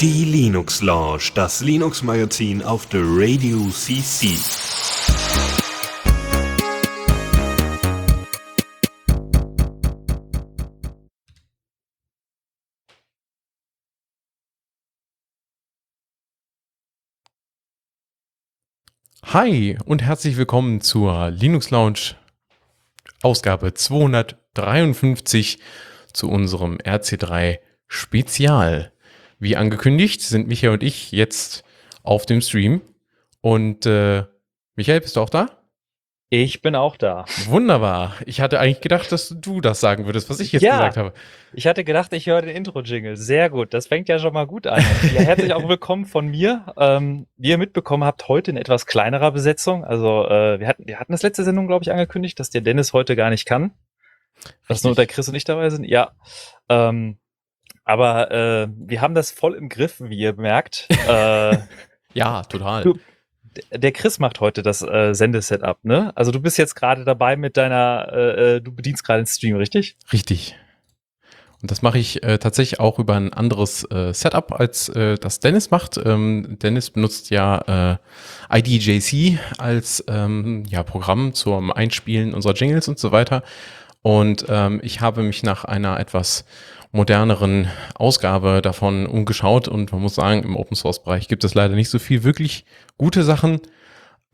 Die Linux Lounge, das Linux Magazin auf der Radio CC. Hi und herzlich willkommen zur Linux Lounge Ausgabe 253 zu unserem RC3 Spezial. Wie angekündigt sind Michael und ich jetzt auf dem Stream. Und äh, Michael, bist du auch da? Ich bin auch da. Wunderbar. Ich hatte eigentlich gedacht, dass du das sagen würdest, was ich jetzt Ja. gesagt habe. Ich hatte gedacht, ich höre den Intro-Jingle. Sehr gut. Das fängt ja schon mal gut an. Ja, herzlich auch willkommen von mir. Ähm, wie ihr mitbekommen habt, heute in etwas kleinerer Besetzung. Also äh, wir hatten, wir hatten das letzte Sendung, glaube ich, angekündigt, dass der Dennis heute gar nicht kann. Dass nur der Chris und ich dabei sind. Ja. Ähm, aber äh, wir haben das voll im Griff, wie ihr merkt. äh, Ja, total. Du- der Chris macht heute das äh, Sendesetup, ne? Also du bist jetzt gerade dabei mit deiner, äh, äh, du bedienst gerade den Stream, richtig? Richtig. Und das mache ich äh, tatsächlich auch über ein anderes äh, Setup, als äh, das Dennis macht. Ähm, Dennis benutzt ja äh, IDJC als ähm, ja, Programm zum Einspielen unserer Jingles und so weiter. Und ähm, ich habe mich nach einer etwas moderneren Ausgabe davon umgeschaut und man muss sagen, im Open Source Bereich gibt es leider nicht so viel wirklich gute Sachen.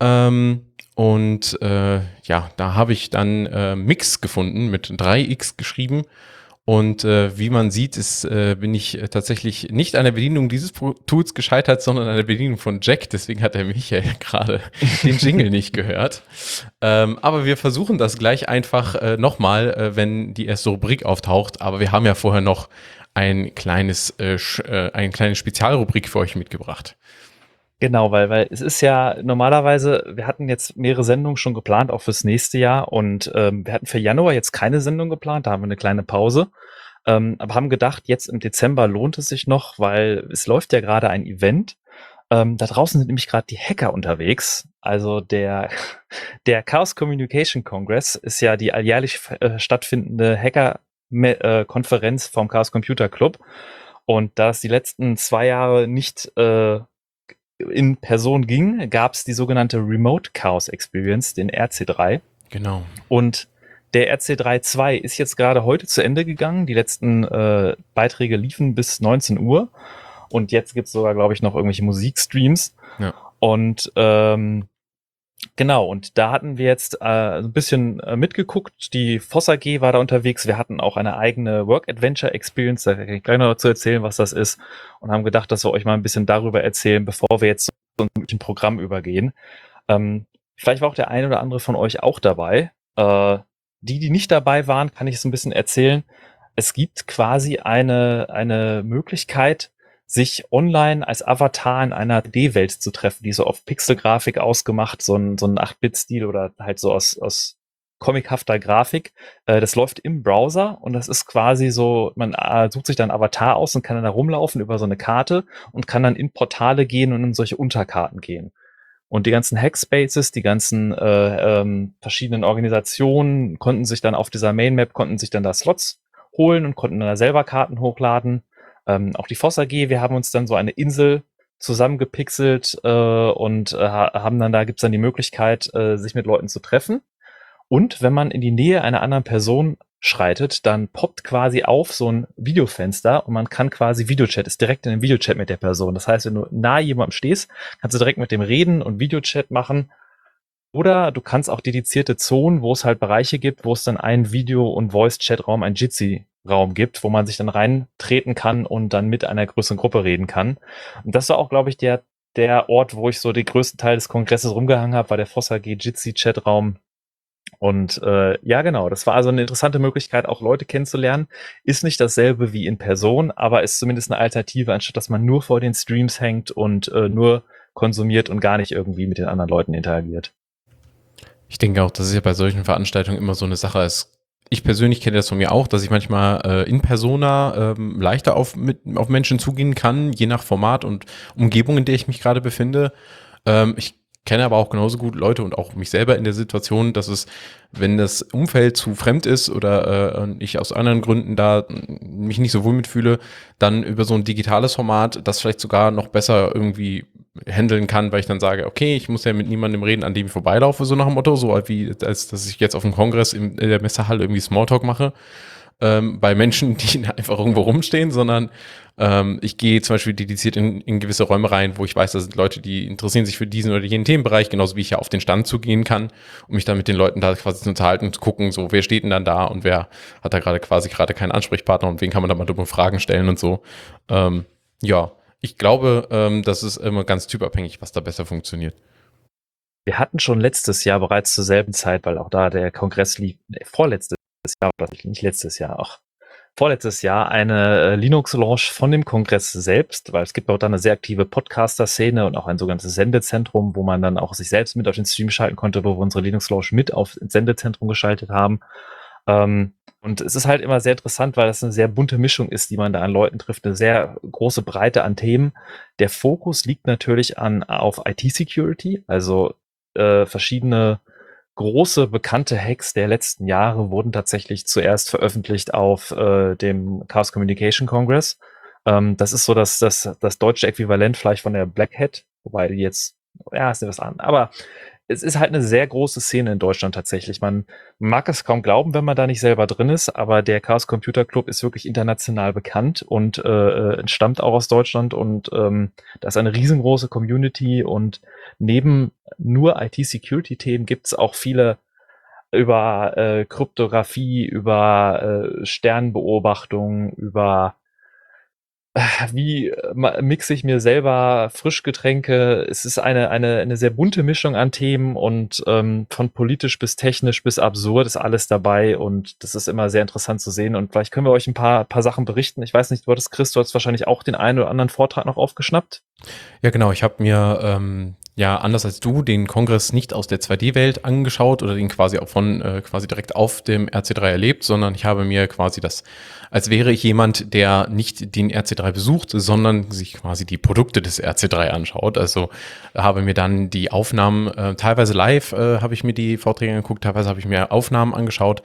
Ähm, und äh, ja, da habe ich dann äh, Mix gefunden mit 3x geschrieben. Und äh, wie man sieht, ist, äh, bin ich äh, tatsächlich nicht an der Bedienung dieses Tools gescheitert, sondern an der Bedienung von Jack. Deswegen hat der Michael gerade den Jingle nicht gehört. Ähm, aber wir versuchen das gleich einfach äh, nochmal, äh, wenn die erste Rubrik auftaucht. Aber wir haben ja vorher noch ein kleines, äh, äh, eine kleine Spezialrubrik für euch mitgebracht. Genau, weil, weil es ist ja normalerweise, wir hatten jetzt mehrere Sendungen schon geplant, auch fürs nächste Jahr. Und ähm, wir hatten für Januar jetzt keine Sendung geplant, da haben wir eine kleine Pause. Ähm, aber haben gedacht, jetzt im Dezember lohnt es sich noch, weil es läuft ja gerade ein Event. Ähm, da draußen sind nämlich gerade die Hacker unterwegs. Also der, der Chaos Communication Congress ist ja die alljährlich äh, stattfindende Hacker-Konferenz vom Chaos Computer Club. Und da es die letzten zwei Jahre nicht äh, in Person ging, gab es die sogenannte Remote Chaos Experience, den RC3. Genau. Und der RC3.2 ist jetzt gerade heute zu Ende gegangen. Die letzten äh, Beiträge liefen bis 19 Uhr. Und jetzt gibt's sogar, glaube ich, noch irgendwelche Musikstreams. Ja. Und ähm, genau, und da hatten wir jetzt äh, ein bisschen äh, mitgeguckt. Die Voss AG war da unterwegs. Wir hatten auch eine eigene Work Adventure Experience. Da kann ich gleich noch dazu erzählen, was das ist. Und haben gedacht, dass wir euch mal ein bisschen darüber erzählen, bevor wir jetzt zu unserem Programm übergehen. Ähm, vielleicht war auch der eine oder andere von euch auch dabei. Äh, die, die nicht dabei waren, kann ich es ein bisschen erzählen. Es gibt quasi eine, eine Möglichkeit, sich online als Avatar in einer D-Welt zu treffen, die so auf Pixelgrafik ausgemacht, so ein, so ein 8-Bit-Stil oder halt so aus, aus comichafter Grafik. Äh, das läuft im Browser und das ist quasi so, man äh, sucht sich dann Avatar aus und kann dann da rumlaufen über so eine Karte und kann dann in Portale gehen und in solche Unterkarten gehen. Und die ganzen Hackspaces, die ganzen äh, ähm, verschiedenen Organisationen konnten sich dann auf dieser Mainmap, konnten sich dann da Slots holen und konnten dann da selber Karten hochladen. Ähm, auch die Voss AG, wir haben uns dann so eine Insel zusammengepixelt äh, und äh, ha- haben dann, da gibt's dann die Möglichkeit, äh, sich mit Leuten zu treffen. Und wenn man in die Nähe einer anderen Person schreitet, dann poppt quasi auf so ein Videofenster und man kann quasi Videochat, ist direkt in einem Videochat mit der Person. Das heißt, wenn du nahe jemandem stehst, kannst du direkt mit dem reden und Videochat machen. Oder du kannst auch dedizierte Zonen, wo es halt Bereiche gibt, wo es dann einen Video- und Voice-Chat-Raum, einen Jitsi-Raum gibt, wo man sich dann reintreten kann und dann mit einer größeren Gruppe reden kann. Und das war auch, glaube ich, der, der Ort, wo ich so den größten Teil des Kongresses rumgehangen habe, war der Fossa G Jitsi-Chat-Raum. Und äh, ja, genau, das war also eine interessante Möglichkeit, auch Leute kennenzulernen. Ist nicht dasselbe wie in Person, aber ist zumindest eine Alternative, anstatt dass man nur vor den Streams hängt und äh, nur konsumiert und gar nicht irgendwie mit den anderen Leuten interagiert. Ich denke auch, das ist ja bei solchen Veranstaltungen immer so eine Sache. Es, ich persönlich kenne das von mir auch, dass ich manchmal äh, in Persona ähm, leichter auf, mit, auf Menschen zugehen kann, je nach Format und Umgebung, in der ich mich gerade befinde. Ähm, ich kenne aber auch genauso gut Leute und auch mich selber in der Situation, dass es, wenn das Umfeld zu fremd ist oder äh, ich aus anderen Gründen da mich nicht so wohl mitfühle, dann über so ein digitales Format das vielleicht sogar noch besser irgendwie handeln kann, weil ich dann sage, okay, ich muss ja mit niemandem reden, an dem ich vorbeilaufe, so nach dem Motto, so wie als dass ich jetzt auf dem Kongress in der Messehalle irgendwie Smalltalk mache ähm, bei Menschen, die einfach irgendwo rumstehen, sondern ähm, ich gehe zum Beispiel dediziert in, in gewisse Räume rein, wo ich weiß, da sind Leute, die interessieren sich für diesen oder jenen Themenbereich, genauso wie ich ja auf den Stand zugehen kann, um mich dann mit den Leuten da quasi zu unterhalten und zu gucken, so wer steht denn dann da und wer hat da gerade quasi gerade keinen Ansprechpartner und wen kann man da mal dumme Fragen stellen und so. Ähm, ja, ich glaube, ähm, das ist immer ganz typabhängig, was da besser funktioniert. Wir hatten schon letztes Jahr bereits zur selben Zeit, weil auch da der Kongress lief, nee, vorletztes Jahr, nicht letztes Jahr, auch vorletztes Jahr eine äh, Linux-Launch von dem Kongress selbst, weil es gibt da eine sehr aktive Podcaster-Szene und auch ein sogenanntes Sendezentrum, wo man dann auch sich selbst mit auf den Stream schalten konnte, wo wir unsere Linux-Launch mit auf ins Sendezentrum geschaltet haben. Ähm, und es ist halt immer sehr interessant, weil das eine sehr bunte Mischung ist, die man da an Leuten trifft, eine sehr große Breite an Themen. Der Fokus liegt natürlich an auf IT-Security, also äh, verschiedene große bekannte Hacks der letzten Jahre wurden tatsächlich zuerst veröffentlicht auf äh, dem Chaos Communication Congress. Ähm, das ist so das, das, das deutsche Äquivalent vielleicht von der Black Hat, wobei die jetzt, ja, ist nicht was an. Aber es ist halt eine sehr große Szene in Deutschland tatsächlich. Man mag es kaum glauben, wenn man da nicht selber drin ist, aber der Chaos Computer Club ist wirklich international bekannt und äh, äh entstammt auch aus Deutschland und ähm, da ist eine riesengroße Community und neben nur IT-Security-Themen gibt es auch viele über äh, Kryptographie, über äh, Sternbeobachtung, über wie äh, mixe ich mir selber Frischgetränke. Es ist eine, eine, eine sehr bunte Mischung an Themen und ähm, von politisch bis technisch bis absurd ist alles dabei und das ist immer sehr interessant zu sehen und vielleicht können wir euch ein paar, paar Sachen berichten. Ich weiß nicht, du hattest Chris, du hast wahrscheinlich auch den einen oder anderen Vortrag noch aufgeschnappt. Ja, genau. Ich habe mir ähm, ja anders als du den Kongress nicht aus der 2D-Welt angeschaut oder den quasi auch von äh, quasi direkt auf dem RC3 erlebt, sondern ich habe mir quasi das, als wäre ich jemand, der nicht den RC3 besucht, sondern sich quasi die Produkte des RC3 anschaut. Also habe mir dann die Aufnahmen, äh, teilweise live äh, habe ich mir die Vorträge angeguckt, teilweise habe ich mir Aufnahmen angeschaut.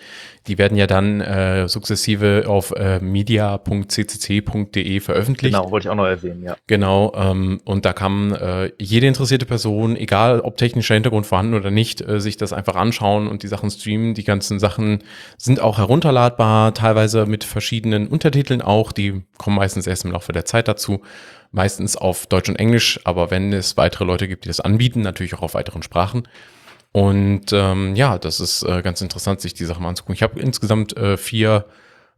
Die werden ja dann äh, sukzessive auf äh, media.ccc.de veröffentlicht. Genau, wollte ich auch noch erwähnen, ja. Genau, ähm, und da kann äh, jede interessierte Person Person, egal ob technischer Hintergrund vorhanden oder nicht, äh, sich das einfach anschauen und die Sachen streamen. Die ganzen Sachen sind auch herunterladbar, teilweise mit verschiedenen Untertiteln auch. Die kommen meistens erst im Laufe der Zeit dazu. Meistens auf Deutsch und Englisch, aber wenn es weitere Leute gibt, die das anbieten, natürlich auch auf weiteren Sprachen. Und ähm, ja, das ist äh, ganz interessant, sich die Sachen mal anzugucken. Ich habe insgesamt äh, vier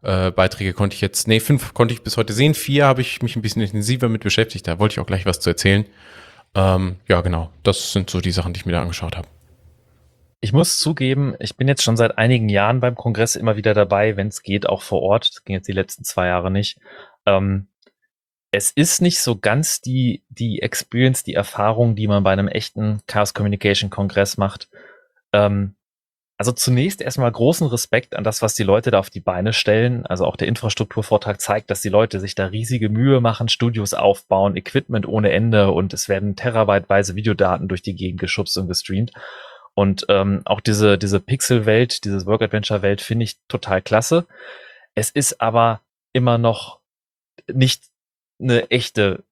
äh, Beiträge konnte ich jetzt, nee, fünf konnte ich bis heute sehen. Vier habe ich mich ein bisschen intensiver mit beschäftigt. Da wollte ich auch gleich was zu erzählen. Ähm, ja, genau. Das sind so die Sachen, die ich mir da angeschaut habe. Ich muss zugeben, ich bin jetzt schon seit einigen Jahren beim Kongress immer wieder dabei, wenn es geht, auch vor Ort. Das ging jetzt die letzten zwei Jahre nicht. Ähm, es ist nicht so ganz die, die Experience, die Erfahrung, die man bei einem echten Chaos Communication Kongress macht. Ähm, also zunächst erstmal großen Respekt an das, was die Leute da auf die Beine stellen. Also auch der Infrastrukturvortrag zeigt, dass die Leute sich da riesige Mühe machen, Studios aufbauen, Equipment ohne Ende und es werden terabyteweise Videodaten durch die Gegend geschubst und gestreamt. Und ähm, auch diese, diese Pixel-Welt, diese Work-Adventure-Welt finde ich total klasse. Es ist aber immer noch nicht eine echte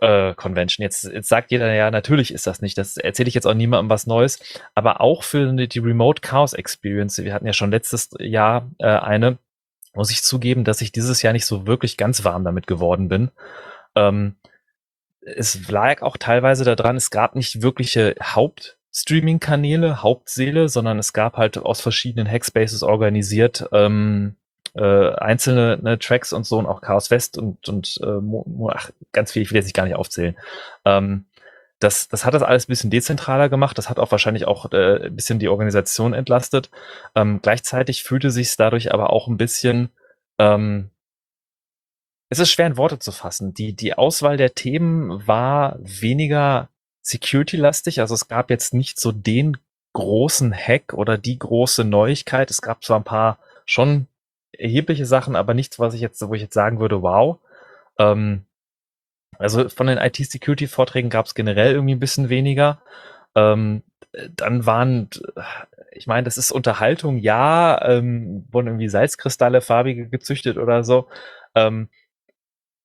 äh, Convention. Jetzt, jetzt sagt jeder, ja, natürlich ist das nicht. Das erzähle ich jetzt auch niemandem was Neues. Aber auch für die Remote Chaos Experience, wir hatten ja schon letztes Jahr äh, eine, muss ich zugeben, dass ich dieses Jahr nicht so wirklich ganz warm damit geworden bin. Ähm, es lag auch teilweise daran, es gab nicht wirkliche Hauptstreaming-Kanäle, Hauptseele, sondern es gab halt aus verschiedenen Hackspaces organisiert ähm, äh, einzelne ne, Tracks und so und auch Chaos West und, und äh, ach, ganz viel, ich will jetzt nicht gar nicht aufzählen. Ähm, das, das hat das alles ein bisschen dezentraler gemacht. Das hat auch wahrscheinlich auch äh, ein bisschen die Organisation entlastet. Ähm, gleichzeitig fühlte sich dadurch aber auch ein bisschen, ähm, es ist schwer in Worte zu fassen. Die, die Auswahl der Themen war weniger security-lastig. Also es gab jetzt nicht so den großen Hack oder die große Neuigkeit. Es gab zwar ein paar schon erhebliche Sachen, aber nichts, was ich jetzt, wo ich jetzt sagen würde, wow. Ähm, Also von den IT-Security-Vorträgen gab es generell irgendwie ein bisschen weniger. Ähm, dann waren, ich meine, das ist Unterhaltung, ja, ähm, wurden irgendwie Salzkristalle, farbige gezüchtet oder so. Ähm,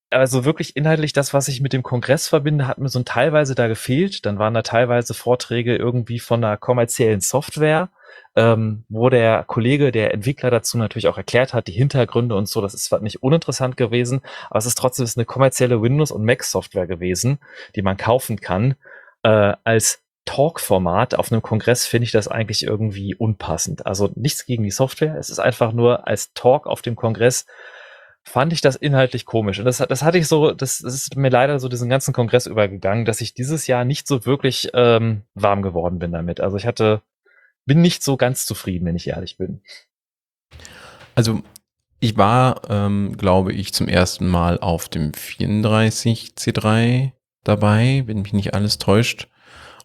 also wirklich inhaltlich das, was ich mit dem Kongress verbinde, hat mir so teilweise da gefehlt. Dann waren da teilweise Vorträge irgendwie von einer kommerziellen Software, ähm, wo der Kollege, der Entwickler dazu natürlich auch erklärt hat, die Hintergründe und so. Das ist nicht uninteressant gewesen, aber es ist trotzdem eine kommerzielle Windows- und Mac-Software gewesen, die man kaufen kann. Äh, als Talk-Format auf einem Kongress finde ich das eigentlich irgendwie unpassend. Also nichts gegen die Software, es ist einfach nur als Talk auf dem Kongress fand ich das inhaltlich komisch. Und das, das hatte ich so, das, das ist mir leider so diesen ganzen Kongress übergegangen, dass ich dieses Jahr nicht so wirklich ähm, warm geworden bin damit. Also ich hatte, bin nicht so ganz zufrieden, wenn ich ehrlich bin. Also ich war, ähm, glaube ich, zum ersten Mal auf dem 34 C3 dabei, wenn mich nicht alles täuscht.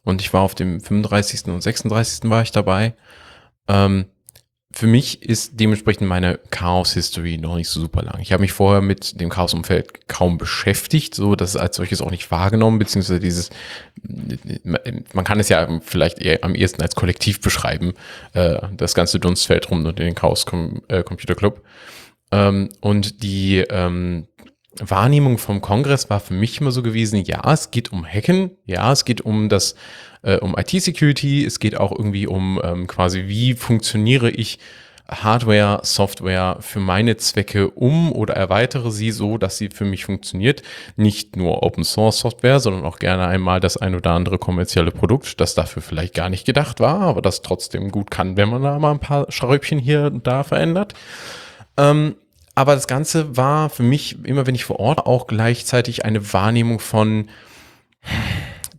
Und ich war auf dem 35. und 36. war ich dabei. Ähm, für mich ist dementsprechend meine Chaos-History noch nicht so super lang. Ich habe mich vorher mit dem Chaos-Umfeld kaum beschäftigt, so dass als solches auch nicht wahrgenommen, beziehungsweise dieses, man kann es ja vielleicht eher am ehesten als Kollektiv beschreiben, äh, das ganze Dunstfeld rum und den Chaos äh, Computer Club. Ähm, und die ähm, Wahrnehmung vom Kongress war für mich immer so gewesen, ja, es geht um Hacken, ja, es geht um das äh, um IT-Security, es geht auch irgendwie um ähm, quasi, wie funktioniere ich Hardware, Software für meine Zwecke um oder erweitere sie so, dass sie für mich funktioniert. Nicht nur Open Source Software, sondern auch gerne einmal das ein oder andere kommerzielle Produkt, das dafür vielleicht gar nicht gedacht war, aber das trotzdem gut kann, wenn man da mal ein paar Schräubchen hier und da verändert. Ähm, aber das Ganze war für mich, immer wenn ich vor Ort, auch gleichzeitig eine Wahrnehmung von,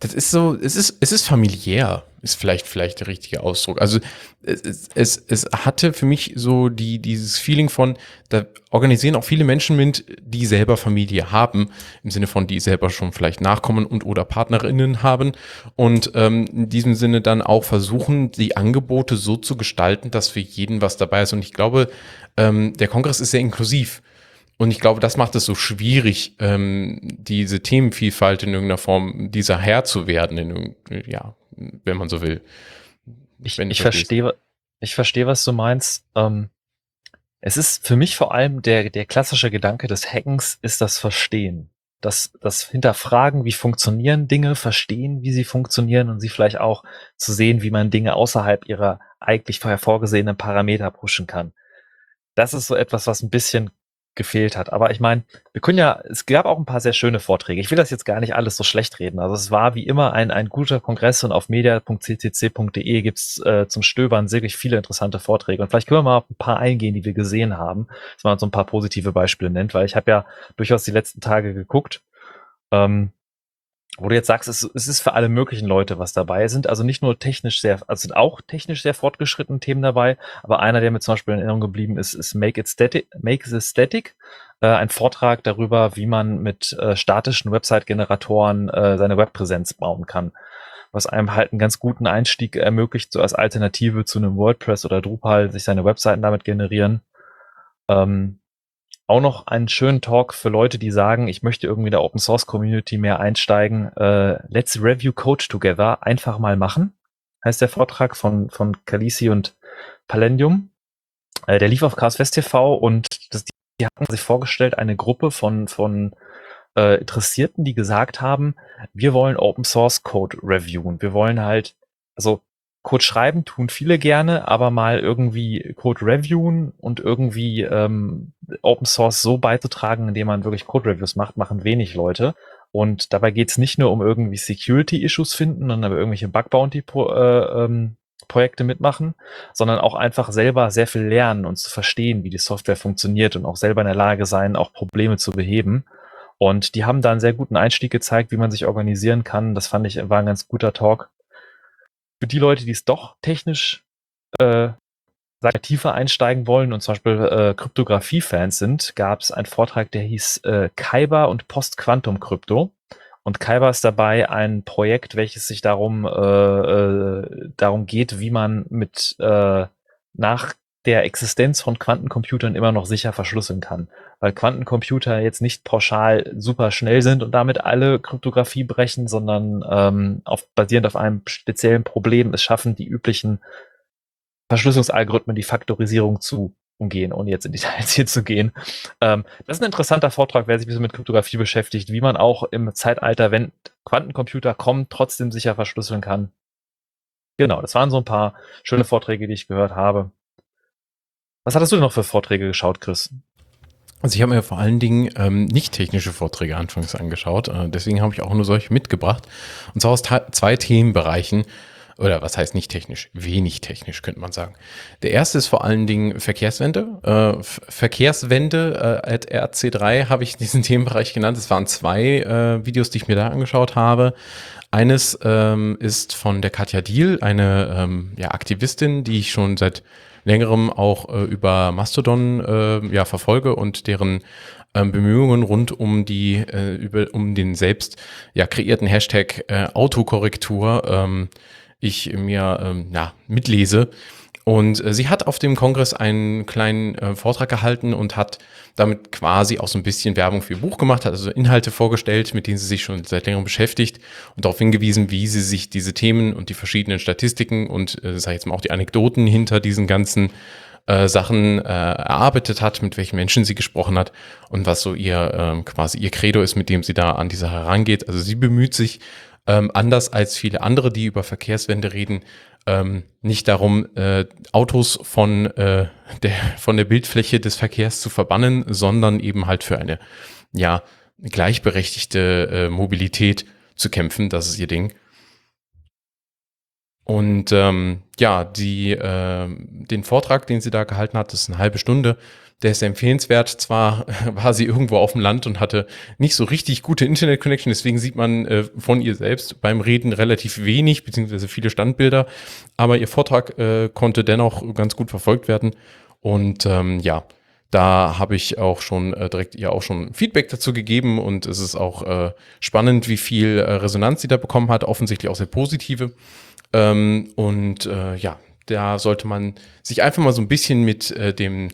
das ist so, es ist, es ist familiär, ist vielleicht, vielleicht der richtige Ausdruck. Also es, es, es hatte für mich so die, dieses Feeling von, da organisieren auch viele Menschen mit, die selber Familie haben, im Sinne von, die selber schon vielleicht Nachkommen und oder Partnerinnen haben und ähm, in diesem Sinne dann auch versuchen, die Angebote so zu gestalten, dass für jeden was dabei ist. Und ich glaube, ähm, der Kongress ist sehr inklusiv. Und ich glaube, das macht es so schwierig, ähm, diese Themenvielfalt in irgendeiner Form dieser Herr zu werden, in, ja, wenn man so will. Ich, ich verstehe, ich verstehe, was du meinst. Ähm, es ist für mich vor allem der, der klassische Gedanke des Hackens ist das Verstehen. Das, das Hinterfragen, wie funktionieren Dinge, verstehen, wie sie funktionieren und sie vielleicht auch zu sehen, wie man Dinge außerhalb ihrer eigentlich vorher vorgesehenen Parameter pushen kann. Das ist so etwas, was ein bisschen gefehlt hat. Aber ich meine, wir können ja, es gab auch ein paar sehr schöne Vorträge. Ich will das jetzt gar nicht alles so schlecht reden. Also es war wie immer ein, ein guter Kongress und auf media.ccc.de gibt's äh, zum Stöbern wirklich viele interessante Vorträge. Und vielleicht können wir mal auf ein paar eingehen, die wir gesehen haben, dass man so ein paar positive Beispiele nennt, weil ich habe ja durchaus die letzten Tage geguckt. Ähm, wo du jetzt sagst, es, ist für alle möglichen Leute was dabei. Es sind also nicht nur technisch sehr, also sind auch technisch sehr fortgeschrittene Themen dabei, aber einer, der mir zum Beispiel in Erinnerung geblieben ist, ist Make It Static, Make It Static, äh, ein Vortrag darüber, wie man mit äh, statischen Website-Generatoren äh, seine Webpräsenz bauen kann. Was einem halt einen ganz guten Einstieg ermöglicht, so als Alternative zu einem WordPress oder Drupal, sich seine Webseiten damit generieren. Ähm, auch noch einen schönen Talk für Leute, die sagen, ich möchte irgendwie in der Open Source Community mehr einsteigen. Äh, Let's Review Code Together. Einfach mal machen. Heißt der Vortrag von, von Kalisi und Palendium. Äh, der lief auf Fest TV und das, die hatten sich vorgestellt, eine Gruppe von, von äh, Interessierten, die gesagt haben, wir wollen Open Source Code reviewen. Wir wollen halt, also Code schreiben tun viele gerne, aber mal irgendwie Code reviewen und irgendwie ähm, Open Source so beizutragen, indem man wirklich Code Reviews macht, machen wenig Leute. Und dabei geht es nicht nur um irgendwie Security-Issues finden und aber irgendwelche Bug-Bounty-Projekte äh, ähm, mitmachen, sondern auch einfach selber sehr viel lernen und zu verstehen, wie die Software funktioniert und auch selber in der Lage sein, auch Probleme zu beheben. Und die haben da einen sehr guten Einstieg gezeigt, wie man sich organisieren kann. Das fand ich war ein ganz guter Talk für die Leute, die es doch technisch äh, tiefer einsteigen wollen und zum Beispiel äh, Kryptographie-Fans sind, gab es einen Vortrag, der hieß äh, Kyber und Post-Quantum-Krypto. Und Kyber ist dabei ein Projekt, welches sich darum, äh, äh, darum geht, wie man mit äh, nach der Existenz von Quantencomputern immer noch sicher verschlüsseln kann. Weil Quantencomputer jetzt nicht pauschal super schnell sind und damit alle Kryptographie brechen, sondern ähm, auf, basierend auf einem speziellen Problem es schaffen, die üblichen Verschlüsselungsalgorithmen, die Faktorisierung zu umgehen, ohne jetzt in Details hier zu gehen. Ähm, das ist ein interessanter Vortrag, wer sich ein bisschen mit Kryptographie beschäftigt, wie man auch im Zeitalter, wenn Quantencomputer kommen, trotzdem sicher verschlüsseln kann. Genau, das waren so ein paar schöne Vorträge, die ich gehört habe. Was hattest du denn noch für Vorträge geschaut, Chris? Also ich habe mir vor allen Dingen ähm, nicht technische Vorträge anfangs angeschaut. Äh, deswegen habe ich auch nur solche mitgebracht. Und zwar aus zwei Themenbereichen oder was heißt nicht technisch? Wenig technisch, könnte man sagen. Der erste ist vor allen Dingen Verkehrswende. Äh, Verkehrswende äh, at RC3 habe ich diesen Themenbereich genannt. Es waren zwei äh, Videos, die ich mir da angeschaut habe. Eines ähm, ist von der Katja Diel, eine ähm, ja, Aktivistin, die ich schon seit längerem auch äh, über Mastodon äh, ja, verfolge und deren ähm, Bemühungen rund um die äh, über um den selbst ja kreierten Hashtag äh, Autokorrektur ähm, ich mir ähm, ja, mitlese. Und äh, sie hat auf dem Kongress einen kleinen äh, Vortrag gehalten und hat damit quasi auch so ein bisschen Werbung für ihr Buch gemacht, hat also Inhalte vorgestellt, mit denen sie sich schon seit längerem beschäftigt und darauf hingewiesen, wie sie sich diese Themen und die verschiedenen Statistiken und, äh, sag ich jetzt mal, auch die Anekdoten hinter diesen ganzen äh, Sachen äh, erarbeitet hat, mit welchen Menschen sie gesprochen hat und was so ihr ähm, quasi ihr Credo ist, mit dem sie da an die Sache herangeht. Also sie bemüht sich ähm, anders als viele andere, die über Verkehrswende reden, ähm, nicht darum, äh, Autos von, äh, der, von der Bildfläche des Verkehrs zu verbannen, sondern eben halt für eine ja, gleichberechtigte äh, Mobilität zu kämpfen. Das ist ihr Ding. Und ähm, ja, die, äh, den Vortrag, den sie da gehalten hat, das ist eine halbe Stunde, der ist empfehlenswert. Zwar war sie irgendwo auf dem Land und hatte nicht so richtig gute Internet-Connection, deswegen sieht man äh, von ihr selbst beim Reden relativ wenig, beziehungsweise viele Standbilder. Aber ihr Vortrag äh, konnte dennoch ganz gut verfolgt werden. Und ähm, ja, da habe ich auch schon äh, direkt ihr auch schon Feedback dazu gegeben und es ist auch äh, spannend, wie viel äh, Resonanz sie da bekommen hat, offensichtlich auch sehr positive. Ähm, und äh, ja, da sollte man sich einfach mal so ein bisschen mit äh, dem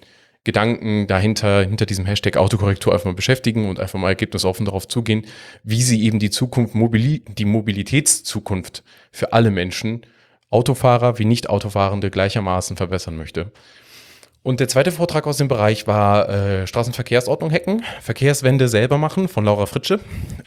Gedanken dahinter, hinter diesem Hashtag Autokorrektur einfach mal beschäftigen und einfach mal ergebnisoffen darauf zugehen, wie sie eben die Zukunft, Mobili die Mobilitätszukunft für alle Menschen, Autofahrer wie Nicht-Autofahrende gleichermaßen verbessern möchte. Und der zweite Vortrag aus dem Bereich war äh, Straßenverkehrsordnung hacken, Verkehrswende selber machen von Laura Fritsche.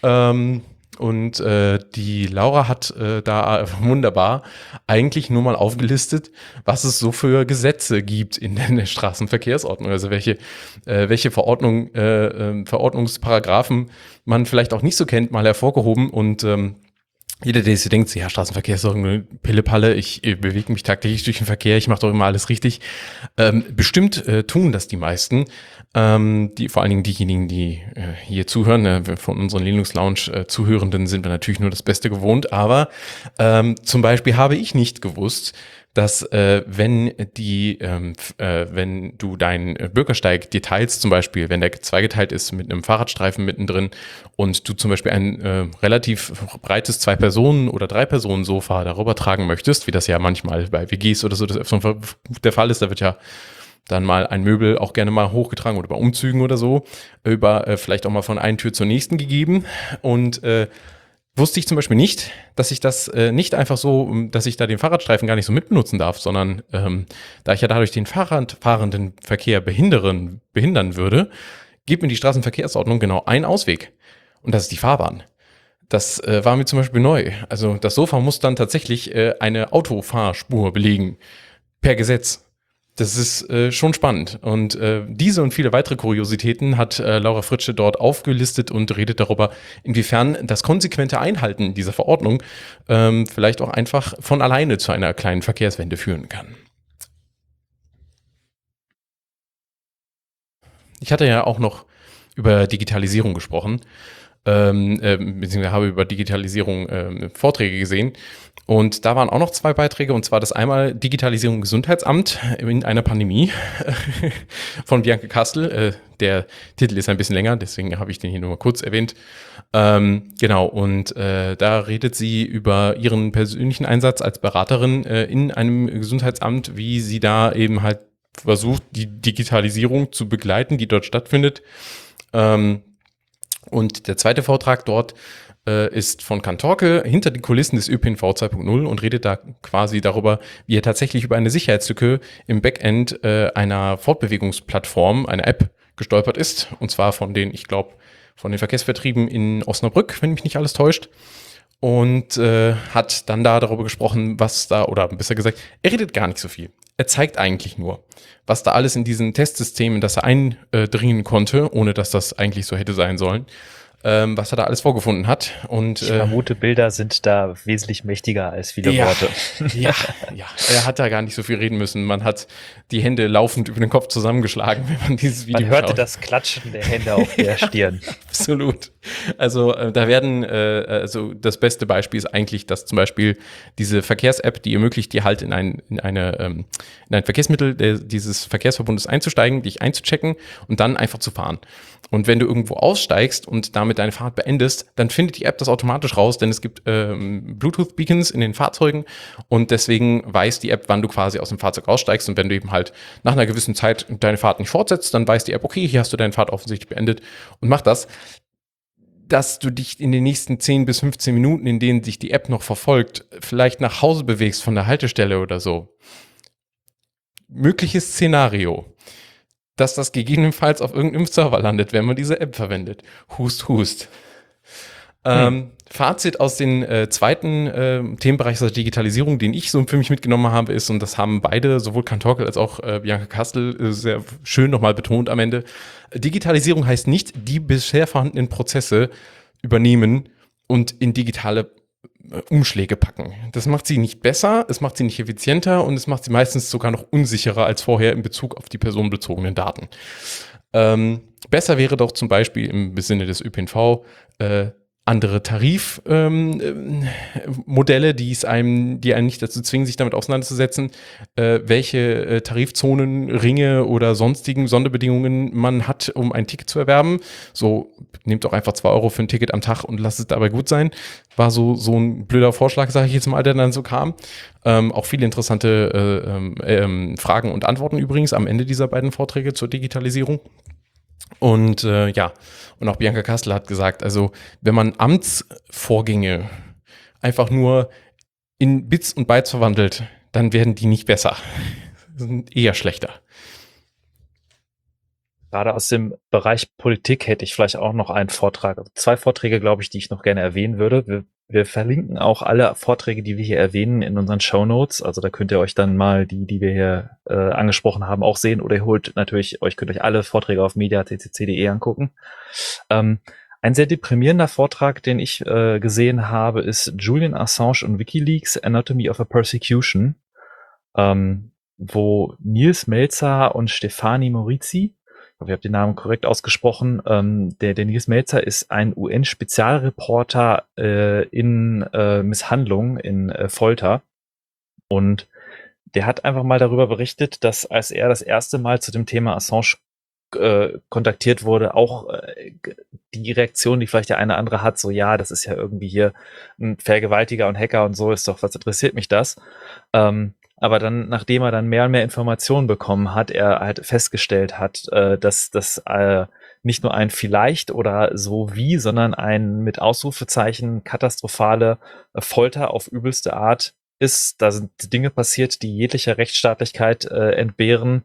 Ähm, und äh, die Laura hat äh, da wunderbar eigentlich nur mal aufgelistet, was es so für Gesetze gibt in der Straßenverkehrsordnung. Also welche, äh, welche Verordnung, äh, äh, Verordnungsparagraphen man vielleicht auch nicht so kennt, mal hervorgehoben und ähm, jeder, der sich denkt, ja, Straßenverkehr ist doch eine Pillepalle, ich, ich bewege mich tagtäglich durch den Verkehr, ich mache doch immer alles richtig. Ähm, bestimmt äh, tun das die meisten. Ähm, die, vor allen Dingen diejenigen, die äh, hier zuhören, äh, von unseren Linux Lounge äh, Zuhörenden sind wir natürlich nur das Beste gewohnt, aber ähm, zum Beispiel habe ich nicht gewusst, dass äh, wenn die, ähm, äh, wenn du deinen Bürgersteig dir teilst, zum Beispiel, wenn der zweigeteilt ist mit einem Fahrradstreifen mittendrin und du zum Beispiel ein äh, relativ breites Zwei-Personen- oder Drei-Personen-Sofa darüber tragen möchtest, wie das ja manchmal bei WGs oder so das der Fall ist, da wird ja dann mal ein Möbel auch gerne mal hochgetragen oder bei Umzügen oder so, über äh, vielleicht auch mal von einer Tür zur nächsten gegeben und äh, wusste ich zum Beispiel nicht, dass ich das äh, nicht einfach so, ähm, dass ich da den Fahrradstreifen gar nicht so mitbenutzen darf, sondern ähm, da ich ja dadurch den Fahrradfahrenden Verkehr behindern, behindern würde, gibt mir die Straßenverkehrsordnung genau einen Ausweg. Und das ist die Fahrbahn. Das äh, war mir zum Beispiel neu. Also das Sofa muss dann tatsächlich äh, eine Autofahrspur belegen. Per Gesetz. Das ist äh, schon spannend. Und äh, diese und viele weitere Kuriositäten hat äh, Laura Fritsche dort aufgelistet und redet darüber, inwiefern das konsequente Einhalten dieser Verordnung ähm, vielleicht auch einfach von alleine zu einer kleinen Verkehrswende führen kann. Ich hatte ja auch noch über Digitalisierung gesprochen ähm, äh, beziehungsweise habe über Digitalisierung äh, Vorträge gesehen. Und da waren auch noch zwei Beiträge, und zwar das einmal Digitalisierung im Gesundheitsamt in einer Pandemie von Bianca Kastel. Äh, der Titel ist ein bisschen länger, deswegen habe ich den hier nur mal kurz erwähnt. Ähm, genau, und äh, da redet sie über ihren persönlichen Einsatz als Beraterin äh, in einem Gesundheitsamt, wie sie da eben halt versucht, die Digitalisierung zu begleiten, die dort stattfindet. Ähm, und der zweite Vortrag dort äh, ist von Kantorke hinter den Kulissen des ÖPNV 2.0 und redet da quasi darüber, wie er tatsächlich über eine Sicherheitslücke im Backend äh, einer Fortbewegungsplattform, einer App, gestolpert ist. Und zwar von den, ich glaube, von den Verkehrsvertrieben in Osnabrück, wenn mich nicht alles täuscht. Und äh, hat dann da darüber gesprochen, was da, oder besser gesagt, er redet gar nicht so viel. Er zeigt eigentlich nur, was da alles in diesen Testsystemen, das er eindringen konnte, ohne dass das eigentlich so hätte sein sollen ähm, was er da alles vorgefunden hat. Und, ich äh, vermute, Bilder sind da wesentlich mächtiger als viele ja, Worte. Ja, ja, er hat da gar nicht so viel reden müssen. Man hat die Hände laufend über den Kopf zusammengeschlagen, wenn man dieses Video Man hörte schaut. das Klatschen der Hände auf der Stirn. Absolut. Also äh, da werden, äh, also das beste Beispiel ist eigentlich, dass zum Beispiel diese Verkehrs-App, die ermöglicht dir halt in ein, in eine, ähm, in ein Verkehrsmittel der, dieses Verkehrsverbundes einzusteigen, dich einzuchecken und dann einfach zu fahren. Und wenn du irgendwo aussteigst und damit deine Fahrt beendest, dann findet die App das automatisch raus, denn es gibt ähm, Bluetooth-Beacons in den Fahrzeugen und deswegen weiß die App, wann du quasi aus dem Fahrzeug aussteigst und wenn du eben halt nach einer gewissen Zeit deine Fahrt nicht fortsetzt, dann weiß die App, okay, hier hast du deine Fahrt offensichtlich beendet und macht das dass du dich in den nächsten 10 bis 15 Minuten, in denen sich die App noch verfolgt, vielleicht nach Hause bewegst von der Haltestelle oder so. Mögliches Szenario dass das gegebenenfalls auf irgendeinem Server landet, wenn man diese App verwendet. Hust, hust. Ähm, hm. Ähm, Fazit aus den äh, zweiten äh, Themenbereich der Digitalisierung, den ich so für mich mitgenommen habe, ist, und das haben beide, sowohl Kantorkel als auch äh, Bianca Kastel, äh, sehr schön nochmal betont am Ende. Digitalisierung heißt nicht, die bisher vorhandenen Prozesse übernehmen und in digitale Umschläge packen. Das macht sie nicht besser, es macht sie nicht effizienter und es macht sie meistens sogar noch unsicherer als vorher in Bezug auf die personenbezogenen Daten. Ähm, besser wäre doch zum Beispiel im Sinne des ÖPNV äh, andere Tarifmodelle, ähm, die es einem, die einen nicht dazu zwingen, sich damit auseinanderzusetzen, äh, welche äh, Tarifzonen, Ringe oder sonstigen Sonderbedingungen man hat, um ein Ticket zu erwerben. So, nehmt doch einfach zwei Euro für ein Ticket am Tag und lasst es dabei gut sein. War so, so ein blöder Vorschlag, sage ich jetzt mal, der dann so kam. Ähm, auch viele interessante äh, ähm, ähm, Fragen und Antworten übrigens am Ende dieser beiden Vorträge zur Digitalisierung. Und äh, ja, und auch Bianca Kastel hat gesagt, also wenn man Amtsvorgänge einfach nur in Bits und Bytes verwandelt, dann werden die nicht besser, sind eher schlechter. Gerade aus dem Bereich Politik hätte ich vielleicht auch noch einen Vortrag, also zwei Vorträge, glaube ich, die ich noch gerne erwähnen würde. Wir wir verlinken auch alle Vorträge, die wir hier erwähnen, in unseren Show Notes. Also da könnt ihr euch dann mal die, die wir hier äh, angesprochen haben, auch sehen. Oder ihr holt natürlich, euch könnt euch alle Vorträge auf mediaccc.de angucken. Ähm, ein sehr deprimierender Vortrag, den ich äh, gesehen habe, ist Julian Assange und WikiLeaks Anatomy of a Persecution, ähm, wo Nils Melzer und Stefani hoffe, ich habe den Namen korrekt ausgesprochen. Ähm, der, Nils Melzer ist ein UN-Spezialreporter äh, in äh, Misshandlung, in äh, Folter. Und der hat einfach mal darüber berichtet, dass als er das erste Mal zu dem Thema Assange äh, kontaktiert wurde, auch äh, die Reaktion, die vielleicht der eine andere hat, so ja, das ist ja irgendwie hier ein Vergewaltiger und Hacker und so, ist doch, was interessiert mich das? Ähm, aber dann, nachdem er dann mehr und mehr Informationen bekommen hat, er halt festgestellt hat, äh, dass das äh, nicht nur ein vielleicht oder so wie, sondern ein mit Ausrufezeichen katastrophale äh, Folter auf übelste Art ist. Da sind Dinge passiert, die jeglicher Rechtsstaatlichkeit äh, entbehren,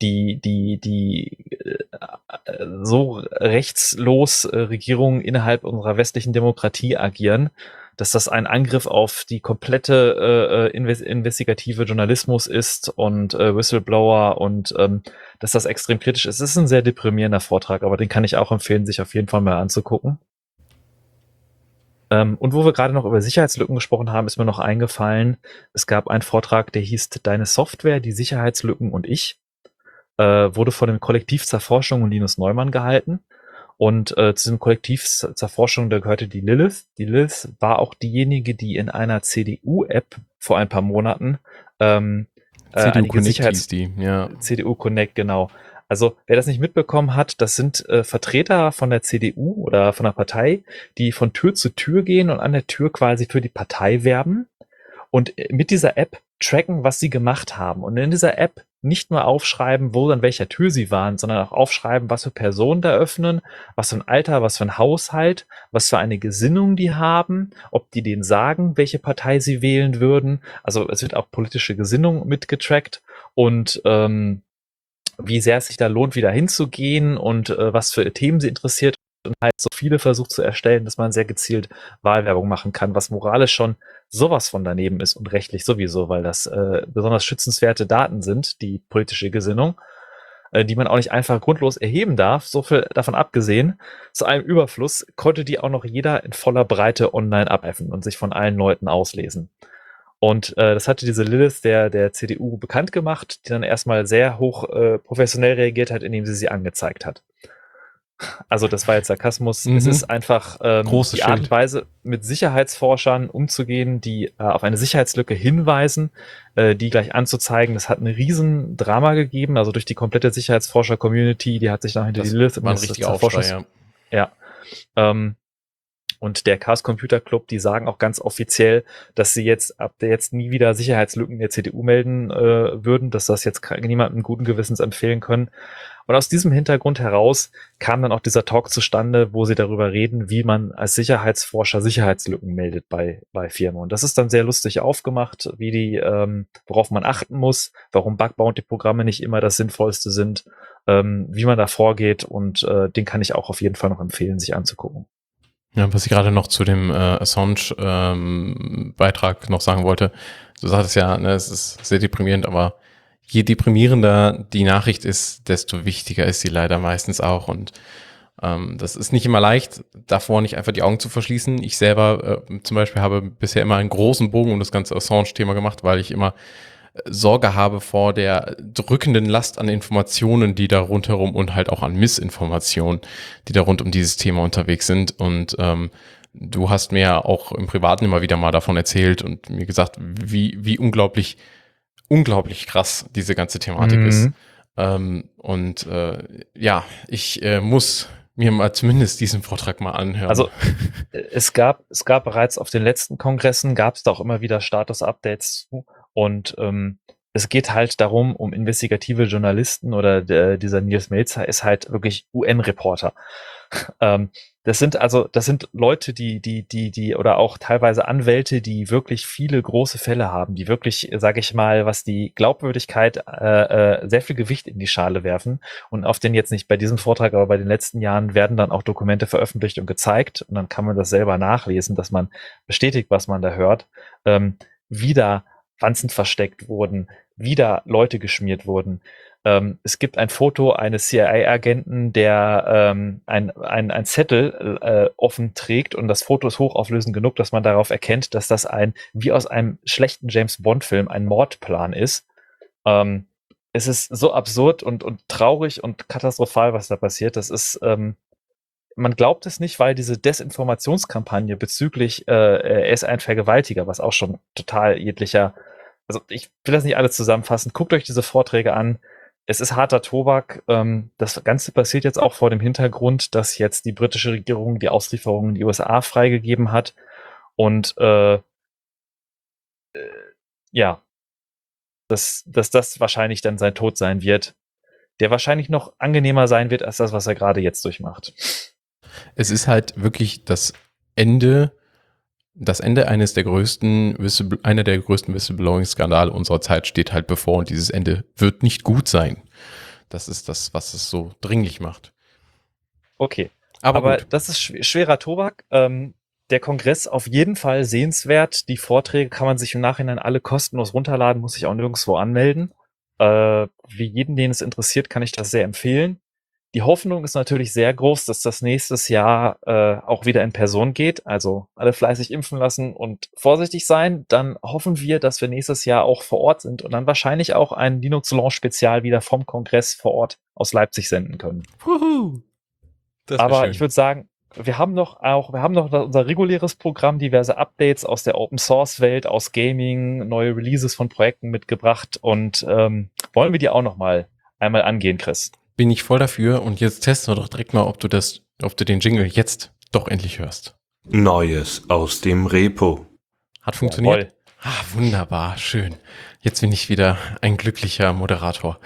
die, die, die äh, so rechtslos äh, Regierungen innerhalb unserer westlichen Demokratie agieren, dass das ein Angriff auf die komplette äh, äh investigative Journalismus ist und äh, Whistleblower und ähm, dass das extrem kritisch ist. Es ist ein sehr deprimierender Vortrag, aber den kann ich auch empfehlen, sich auf jeden Fall mal anzugucken. Ähm, und wo wir gerade noch über Sicherheitslücken gesprochen haben, ist mir noch eingefallen, es gab einen Vortrag, der hieß Deine Software, die Sicherheitslücken und ich, äh, wurde von dem Kollektiv Zerforschung und Linus Neumann gehalten. Und äh, zu diesem Kollektiv zur Forschung, da gehörte die Lilith. Die Lilith war auch diejenige, die in einer CDU-App vor ein paar Monaten ähm, äh, CDU Connect Sicherheits die, ja. CDU Connect, genau. Also wer das nicht mitbekommen hat, das sind äh, Vertreter von der CDU oder von der Partei, die von Tür zu Tür gehen und an der Tür quasi für die Partei werben und äh, mit dieser App tracken, was sie gemacht haben. Und in dieser App nicht nur aufschreiben, wo an welcher Tür sie waren, sondern auch aufschreiben, was für Personen da öffnen, was für ein Alter, was für ein Haushalt, was für eine Gesinnung die haben, ob die denen sagen, welche Partei sie wählen würden. Also es wird auch politische Gesinnung mitgetrackt und ähm, wie sehr es sich da lohnt, wieder hinzugehen und äh, was für Themen sie interessiert und halt so viele versucht zu erstellen, dass man sehr gezielt Wahlwerbung machen kann, was moralisch schon sowas von daneben ist und rechtlich sowieso, weil das äh, besonders schützenswerte Daten sind, die politische Gesinnung, äh, die man auch nicht einfach grundlos erheben darf. So viel davon abgesehen, zu einem Überfluss konnte die auch noch jeder in voller Breite online abheffen und sich von allen Leuten auslesen. Und äh, das hatte diese Lilith der, der CDU bekannt gemacht, die dann erstmal sehr hoch äh, professionell reagiert hat, indem sie sie angezeigt hat. Also das war jetzt Sarkasmus. Mhm. Es ist einfach ähm, Große die Art und Weise, mit Sicherheitsforschern umzugehen, die äh, auf eine Sicherheitslücke hinweisen, äh, die gleich anzuzeigen. Das hat ein riesen Drama gegeben, also durch die komplette Sicherheitsforscher-Community, die hat sich dann hinter die Lilith war ein richtiger Aufschrei, ja. ja. Ähm, und der Chaos Computer Club, die sagen auch ganz offiziell, dass sie jetzt ab der jetzt nie wieder Sicherheitslücken der CDU melden äh, würden, dass das jetzt niemandem guten Gewissens empfehlen können. Und aus diesem Hintergrund heraus kam dann auch dieser Talk zustande, wo sie darüber reden, wie man als Sicherheitsforscher Sicherheitslücken meldet bei, bei Firmen. Und das ist dann sehr lustig aufgemacht, wie die, ähm, worauf man achten muss, warum Bug-Bounty-Programme nicht immer das Sinnvollste sind, ähm, wie man da vorgeht. Und äh, den kann ich auch auf jeden Fall noch empfehlen, sich anzugucken. Ja, was ich gerade noch zu dem äh, Assange-Beitrag ähm, noch sagen wollte. Du sagtest ja, ne, es ist sehr deprimierend, aber je deprimierender die Nachricht ist, desto wichtiger ist sie leider meistens auch. Und ähm, das ist nicht immer leicht, davor nicht einfach die Augen zu verschließen. Ich selber äh, zum Beispiel habe bisher immer einen großen Bogen um das ganze Assange-Thema gemacht, weil ich immer äh, Sorge habe vor der drückenden Last an Informationen, die da rundherum und halt auch an Missinformationen, die da rund um dieses Thema unterwegs sind. Und ähm, du hast mir auch im Privaten immer wieder mal davon erzählt und mir gesagt, wie, wie unglaublich unglaublich krass diese ganze Thematik mhm. ist. Ähm, und äh, ja, ich äh, muss mir mal zumindest diesen Vortrag mal anhören. Also es gab, es gab bereits auf den letzten Kongressen, gab es da auch immer wieder Status-Updates zu. Und ähm, es geht halt darum, um investigative Journalisten oder der, dieser Nils Melzer ist halt wirklich UN-Reporter. Ähm, das sind also, das sind Leute, die, die, die, die, oder auch teilweise Anwälte, die wirklich viele große Fälle haben, die wirklich, sage ich mal, was die Glaubwürdigkeit äh, äh, sehr viel Gewicht in die Schale werfen. Und auf den jetzt nicht bei diesem Vortrag, aber bei den letzten Jahren werden dann auch Dokumente veröffentlicht und gezeigt. Und dann kann man das selber nachlesen, dass man bestätigt, was man da hört. Ähm, wieder Wanzen versteckt wurden, wieder Leute geschmiert wurden. Ähm, es gibt ein Foto eines CIA-Agenten, der ähm, ein, ein, ein Zettel äh, offen trägt und das Foto ist hochauflösend genug, dass man darauf erkennt, dass das ein, wie aus einem schlechten James Bond-Film, ein Mordplan ist. Ähm, es ist so absurd und, und traurig und katastrophal, was da passiert. Das ist, ähm, man glaubt es nicht, weil diese Desinformationskampagne bezüglich, äh, er ist ein Vergewaltiger, was auch schon total jeglicher, also ich will das nicht alles zusammenfassen. Guckt euch diese Vorträge an es ist harter Tobak. Ähm, das Ganze passiert jetzt auch vor dem Hintergrund, dass jetzt die britische Regierung die Auslieferung in die USA freigegeben hat. Und äh, äh, ja, dass, dass das wahrscheinlich dann sein Tod sein wird, der wahrscheinlich noch angenehmer sein wird als das, was er gerade jetzt durchmacht. Es ist halt wirklich das Ende das Ende eines der größten, einer der größten Whistleblowing-Skandale unserer Zeit steht halt bevor und dieses Ende wird nicht gut sein. Das ist das, was es so dringlich macht. Okay. Aber, Aber das ist schwerer Tobak. Ähm, der Kongress auf jeden Fall sehenswert. Die Vorträge kann man sich im Nachhinein alle kostenlos runterladen, muss sich auch nirgendwo anmelden. Äh, wie jeden, den es interessiert, kann ich das sehr empfehlen. Die Hoffnung ist natürlich sehr groß, dass das nächstes Jahr äh, auch wieder in Person geht. Also alle fleißig impfen lassen und vorsichtig sein. Dann hoffen wir, dass wir nächstes Jahr auch vor Ort sind und dann wahrscheinlich auch ein Linux Launch Spezial wieder vom Kongress vor Ort aus Leipzig senden können. Puhu. Aber schön. ich würde sagen, wir haben noch auch, wir haben noch unser reguläres Programm, diverse Updates aus der Open Source Welt, aus Gaming, neue Releases von Projekten mitgebracht und ähm, wollen wir die auch noch mal einmal angehen, Chris? Bin ich voll dafür und jetzt testen wir doch direkt mal, ob du das, ob du den Jingle jetzt doch endlich hörst. Neues aus dem Repo. Hat funktioniert? Ah, wunderbar, schön. Jetzt bin ich wieder ein glücklicher Moderator.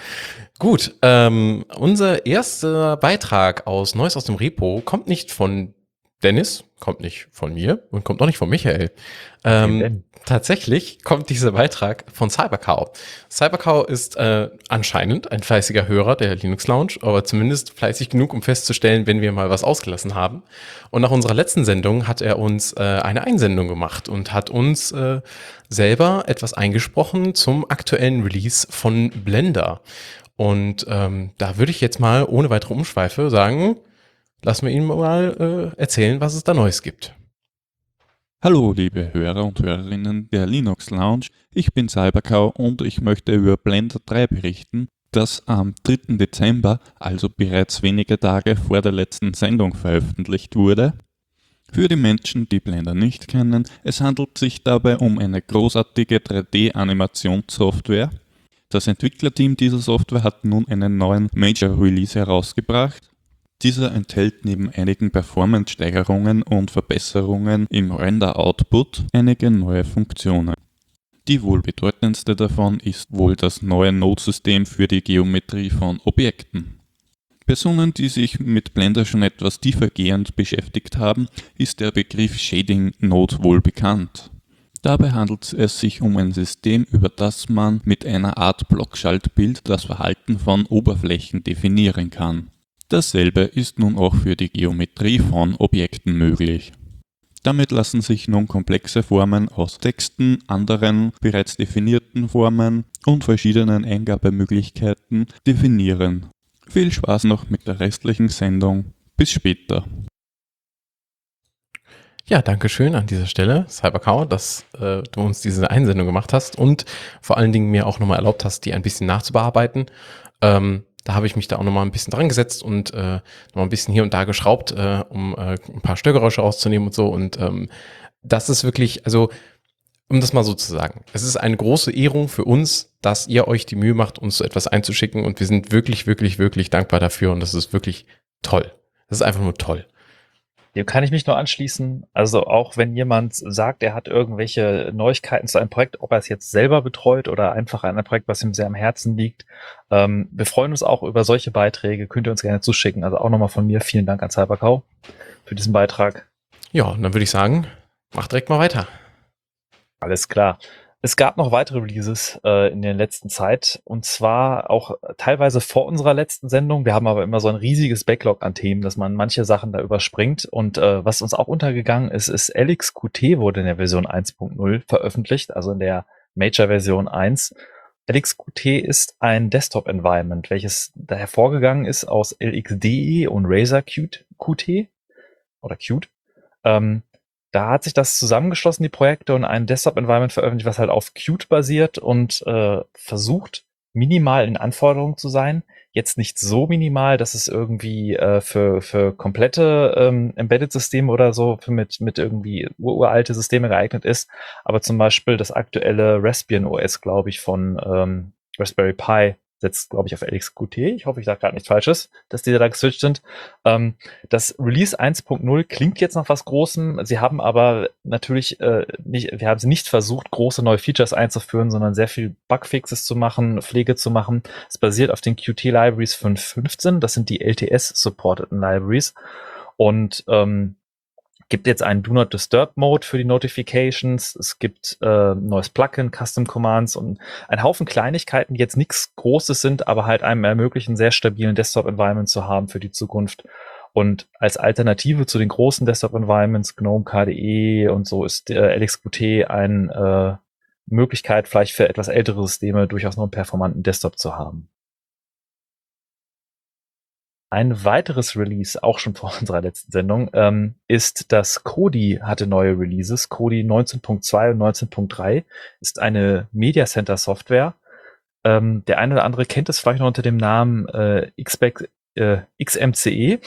Gut, ähm, unser erster Beitrag aus Neues aus dem Repo kommt nicht von Dennis, kommt nicht von mir und kommt auch nicht von Michael. Ähm, tatsächlich kommt dieser Beitrag von Cybercow. Cybercow ist äh, anscheinend ein fleißiger Hörer der Linux Lounge, aber zumindest fleißig genug, um festzustellen, wenn wir mal was ausgelassen haben. Und nach unserer letzten Sendung hat er uns äh, eine Einsendung gemacht und hat uns äh, selber etwas eingesprochen zum aktuellen Release von Blender. Und ähm, da würde ich jetzt mal ohne weitere Umschweife sagen, lassen wir ihn mal äh, erzählen, was es da Neues gibt. Hallo liebe Hörer und Hörerinnen der Linux Lounge, ich bin Cybercow und ich möchte über Blender 3 berichten, das am 3. Dezember, also bereits wenige Tage vor der letzten Sendung veröffentlicht wurde. Für die Menschen, die Blender nicht kennen, es handelt sich dabei um eine großartige 3D-Animationssoftware. Das Entwicklerteam dieser Software hat nun einen neuen Major Release herausgebracht dieser enthält neben einigen Performance-Steigerungen und Verbesserungen im Render-Output einige neue Funktionen. Die wohl bedeutendste davon ist wohl das neue Node-System für die Geometrie von Objekten. Personen, die sich mit Blender schon etwas tiefergehend beschäftigt haben, ist der Begriff Shading Node wohl bekannt. Dabei handelt es sich um ein System, über das man mit einer Art Blockschaltbild das Verhalten von Oberflächen definieren kann. Dasselbe ist nun auch für die Geometrie von Objekten möglich. Damit lassen sich nun komplexe Formen aus Texten, anderen bereits definierten Formen und verschiedenen Eingabemöglichkeiten definieren. Viel Spaß noch mit der restlichen Sendung. Bis später. Ja, danke schön an dieser Stelle, Cybercow, dass äh, du uns diese Einsendung gemacht hast und vor allen Dingen mir auch nochmal erlaubt hast, die ein bisschen nachzubearbeiten. Ähm, da habe ich mich da auch nochmal ein bisschen dran gesetzt und äh, nochmal ein bisschen hier und da geschraubt, äh, um äh, ein paar Störgeräusche rauszunehmen und so. Und ähm, das ist wirklich, also um das mal so zu sagen, es ist eine große Ehrung für uns, dass ihr euch die Mühe macht, uns so etwas einzuschicken. Und wir sind wirklich, wirklich, wirklich dankbar dafür. Und das ist wirklich toll. Das ist einfach nur toll. Dem kann ich mich nur anschließen. Also auch wenn jemand sagt, er hat irgendwelche Neuigkeiten zu einem Projekt, ob er es jetzt selber betreut oder einfach ein Projekt, was ihm sehr am Herzen liegt. Ähm, wir freuen uns auch über solche Beiträge. Könnt ihr uns gerne zuschicken. Also auch nochmal von mir vielen Dank an Cybercow für diesen Beitrag. Ja, und dann würde ich sagen, mach direkt mal weiter. Alles klar. Es gab noch weitere Releases äh, in der letzten Zeit und zwar auch teilweise vor unserer letzten Sendung. Wir haben aber immer so ein riesiges Backlog an Themen, dass man manche Sachen da überspringt. Und äh, was uns auch untergegangen ist, ist LXQT wurde in der Version 1.0 veröffentlicht, also in der Major-Version 1. LXQT ist ein Desktop-Environment, welches da hervorgegangen ist aus LXDE und Razer Qt, Qt oder Qt. Ähm, da hat sich das zusammengeschlossen, die Projekte, und ein Desktop-Environment veröffentlicht, was halt auf Qt basiert und äh, versucht, minimal in Anforderungen zu sein. Jetzt nicht so minimal, dass es irgendwie äh, für, für komplette ähm, Embedded-Systeme oder so für mit, mit irgendwie uralte Systeme geeignet ist. Aber zum Beispiel das aktuelle Raspbian OS, glaube ich, von ähm, Raspberry Pi setzt, glaube ich, auf LXQT. Ich hoffe, ich sage gerade nichts Falsches, dass die da geswitcht sind. Ähm, das Release 1.0 klingt jetzt nach was Großem. Sie haben aber natürlich äh, nicht, wir haben sie nicht versucht, große neue Features einzuführen, sondern sehr viel Bugfixes zu machen, Pflege zu machen. Es basiert auf den Qt Libraries 5.15. Das sind die LTS-supporteten Libraries. Und ähm, gibt jetzt einen Do Not Disturb Mode für die Notifications. Es gibt äh, neues Plugin, Custom Commands und ein Haufen Kleinigkeiten, die jetzt nichts Großes sind, aber halt einem ermöglichen, sehr stabilen Desktop-Environment zu haben für die Zukunft. Und als Alternative zu den großen Desktop-Environments, GNOME, KDE und so, ist äh, LXQT eine äh, Möglichkeit, vielleicht für etwas ältere Systeme durchaus noch einen performanten Desktop zu haben. Ein weiteres Release, auch schon vor unserer letzten Sendung, ähm, ist, dass Kodi hatte neue Releases. Kodi 19.2 und 19.3 ist eine Media Center Software. Ähm, der eine oder andere kennt es vielleicht noch unter dem Namen äh, XBEC, äh, XMCE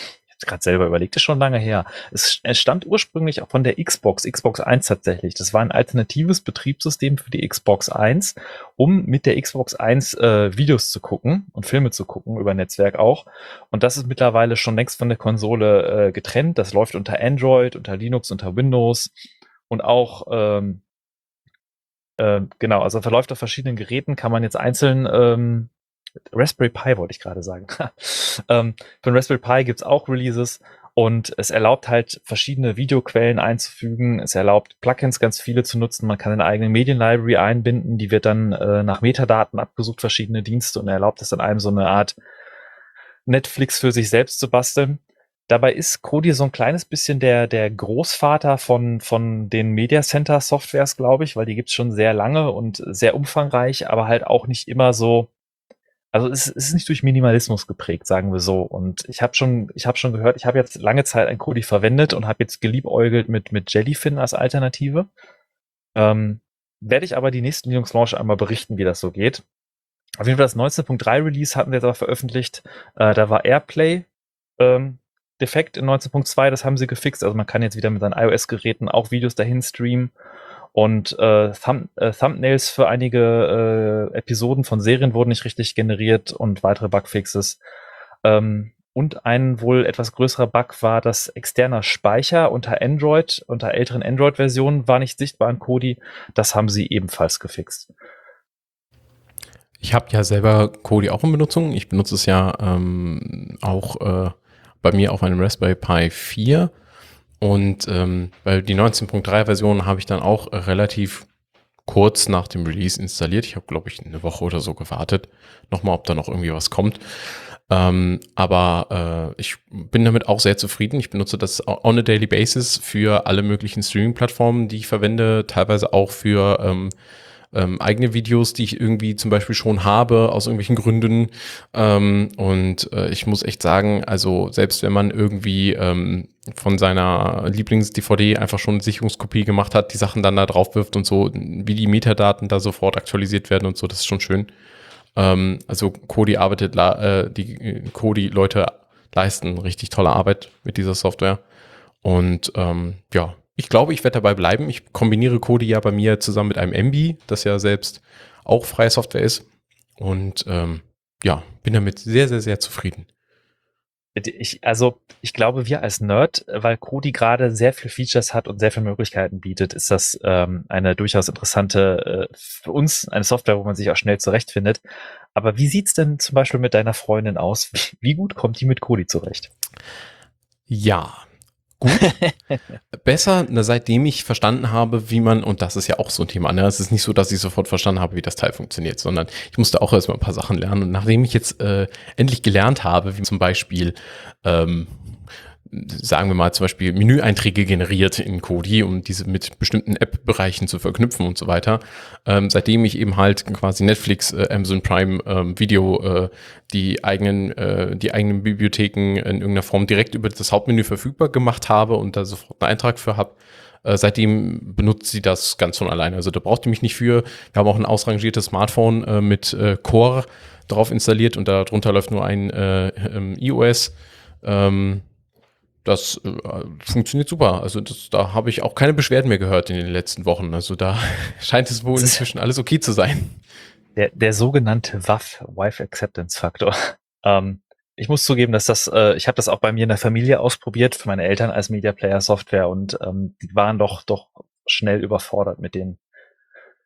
gerade selber überlegt, ist schon lange her. Es, es stammt ursprünglich auch von der Xbox, Xbox 1 tatsächlich. Das war ein alternatives Betriebssystem für die Xbox 1, um mit der Xbox 1 äh, Videos zu gucken und Filme zu gucken, über Netzwerk auch. Und das ist mittlerweile schon längst von der Konsole äh, getrennt. Das läuft unter Android, unter Linux, unter Windows und auch ähm, äh, genau, also verläuft auf verschiedenen Geräten, kann man jetzt einzeln ähm, Raspberry Pi wollte ich gerade sagen. ähm, für den Raspberry Pi gibt's auch Releases und es erlaubt halt verschiedene Videoquellen einzufügen. Es erlaubt Plugins ganz viele zu nutzen. Man kann eine eigene Medienlibrary einbinden, die wird dann äh, nach Metadaten abgesucht, verschiedene Dienste und erlaubt es dann einem so eine Art Netflix für sich selbst zu basteln. Dabei ist Kodi so ein kleines bisschen der, der Großvater von, von den Media Center Softwares, glaube ich, weil die gibt's schon sehr lange und sehr umfangreich, aber halt auch nicht immer so, also es, ist nicht durch Minimalismus geprägt, sagen wir so. Und ich habe schon, ich habe schon gehört, ich habe jetzt lange Zeit ein Kodi verwendet und habe jetzt geliebäugelt mit, mit Jellyfin als Alternative. Ähm, werde ich aber die nächsten Linux Launch einmal berichten, wie das so geht. Auf jeden Fall das 19.3 Release hatten wir jetzt veröffentlicht. Äh, da war Airplay ähm, defekt in 19.2, das haben sie gefixt. Also man kann jetzt wieder mit seinen iOS-Geräten auch Videos dahin streamen. Und äh, Thumb äh, Thumbnails für einige äh, Episoden von Serien wurden nicht richtig generiert und weitere Bugfixes. Ähm, und ein wohl etwas größerer Bug war, dass externer Speicher unter Android, unter älteren Android-Versionen war nicht sichtbar in Kodi. Das haben sie ebenfalls gefixt. Ich habe ja selber Kodi auch in Benutzung. Ich benutze es ja ähm, auch äh, bei mir auf einem Raspberry Pi 4. Und ähm, weil die 19.3 Version habe ich dann auch relativ kurz nach dem Release installiert. Ich habe, glaube ich, eine Woche oder so gewartet. Nochmal, ob da noch irgendwie was kommt. Ähm, aber äh, ich bin damit auch sehr zufrieden. Ich benutze das on a daily basis für alle möglichen Streaming-Plattformen, die ich verwende, teilweise auch für ähm, ähm, eigene Videos, die ich irgendwie zum Beispiel schon habe, aus irgendwelchen Gründen. Ähm, und äh, ich muss echt sagen, also selbst wenn man irgendwie ähm, von seiner Lieblings-DVD einfach schon eine Sicherungskopie gemacht hat, die Sachen dann da drauf wirft und so, wie die Metadaten da sofort aktualisiert werden und so, das ist schon schön. Ähm, also Kodi arbeitet, äh, die Kodi-Leute leisten richtig tolle Arbeit mit dieser Software. Und ähm, ja, ich glaube, ich werde dabei bleiben. Ich kombiniere Kodi ja bei mir zusammen mit einem MB, das ja selbst auch freie Software ist. Und ähm, ja, bin damit sehr, sehr, sehr zufrieden. Ich, also ich glaube, wir als Nerd, weil Kodi gerade sehr viel Features hat und sehr viele Möglichkeiten bietet, ist das ähm, eine durchaus interessante, äh, für uns eine Software, wo man sich auch schnell zurechtfindet. Aber wie sieht's denn zum Beispiel mit deiner Freundin aus? Wie gut kommt die mit Kodi zurecht? Ja, gut. Besser, seitdem ich verstanden habe, wie man, und das ist ja auch so ein Thema, ne? es ist nicht so, dass ich sofort verstanden habe, wie das Teil funktioniert, sondern ich musste auch erstmal ein paar Sachen lernen. Und nachdem ich jetzt äh, endlich gelernt habe, wie zum Beispiel ähm, sagen wir mal zum Beispiel Menüeinträge generiert in Kodi, um diese mit bestimmten App-Bereichen zu verknüpfen und so weiter. Ähm, seitdem ich eben halt quasi Netflix, äh, Amazon Prime ähm, Video, äh, die eigenen, äh, die eigenen Bibliotheken in irgendeiner Form direkt über das Hauptmenü verfügbar gemacht habe und da sofort einen Eintrag für habe, äh, seitdem benutzt sie das ganz von alleine. Also da braucht ihr mich nicht für. Wir haben auch ein ausrangiertes Smartphone äh, mit äh, Core drauf installiert und darunter läuft nur ein äh, ähm, iOS. Ähm, das äh, funktioniert super. Also das, da habe ich auch keine Beschwerden mehr gehört in den letzten Wochen. Also da scheint es wohl inzwischen alles okay zu sein. Der, der sogenannte WAF, Wife Acceptance Factor. Ähm, ich muss zugeben, dass das, äh, ich habe das auch bei mir in der Familie ausprobiert, für meine Eltern als Media Player Software und ähm, die waren doch doch schnell überfordert mit den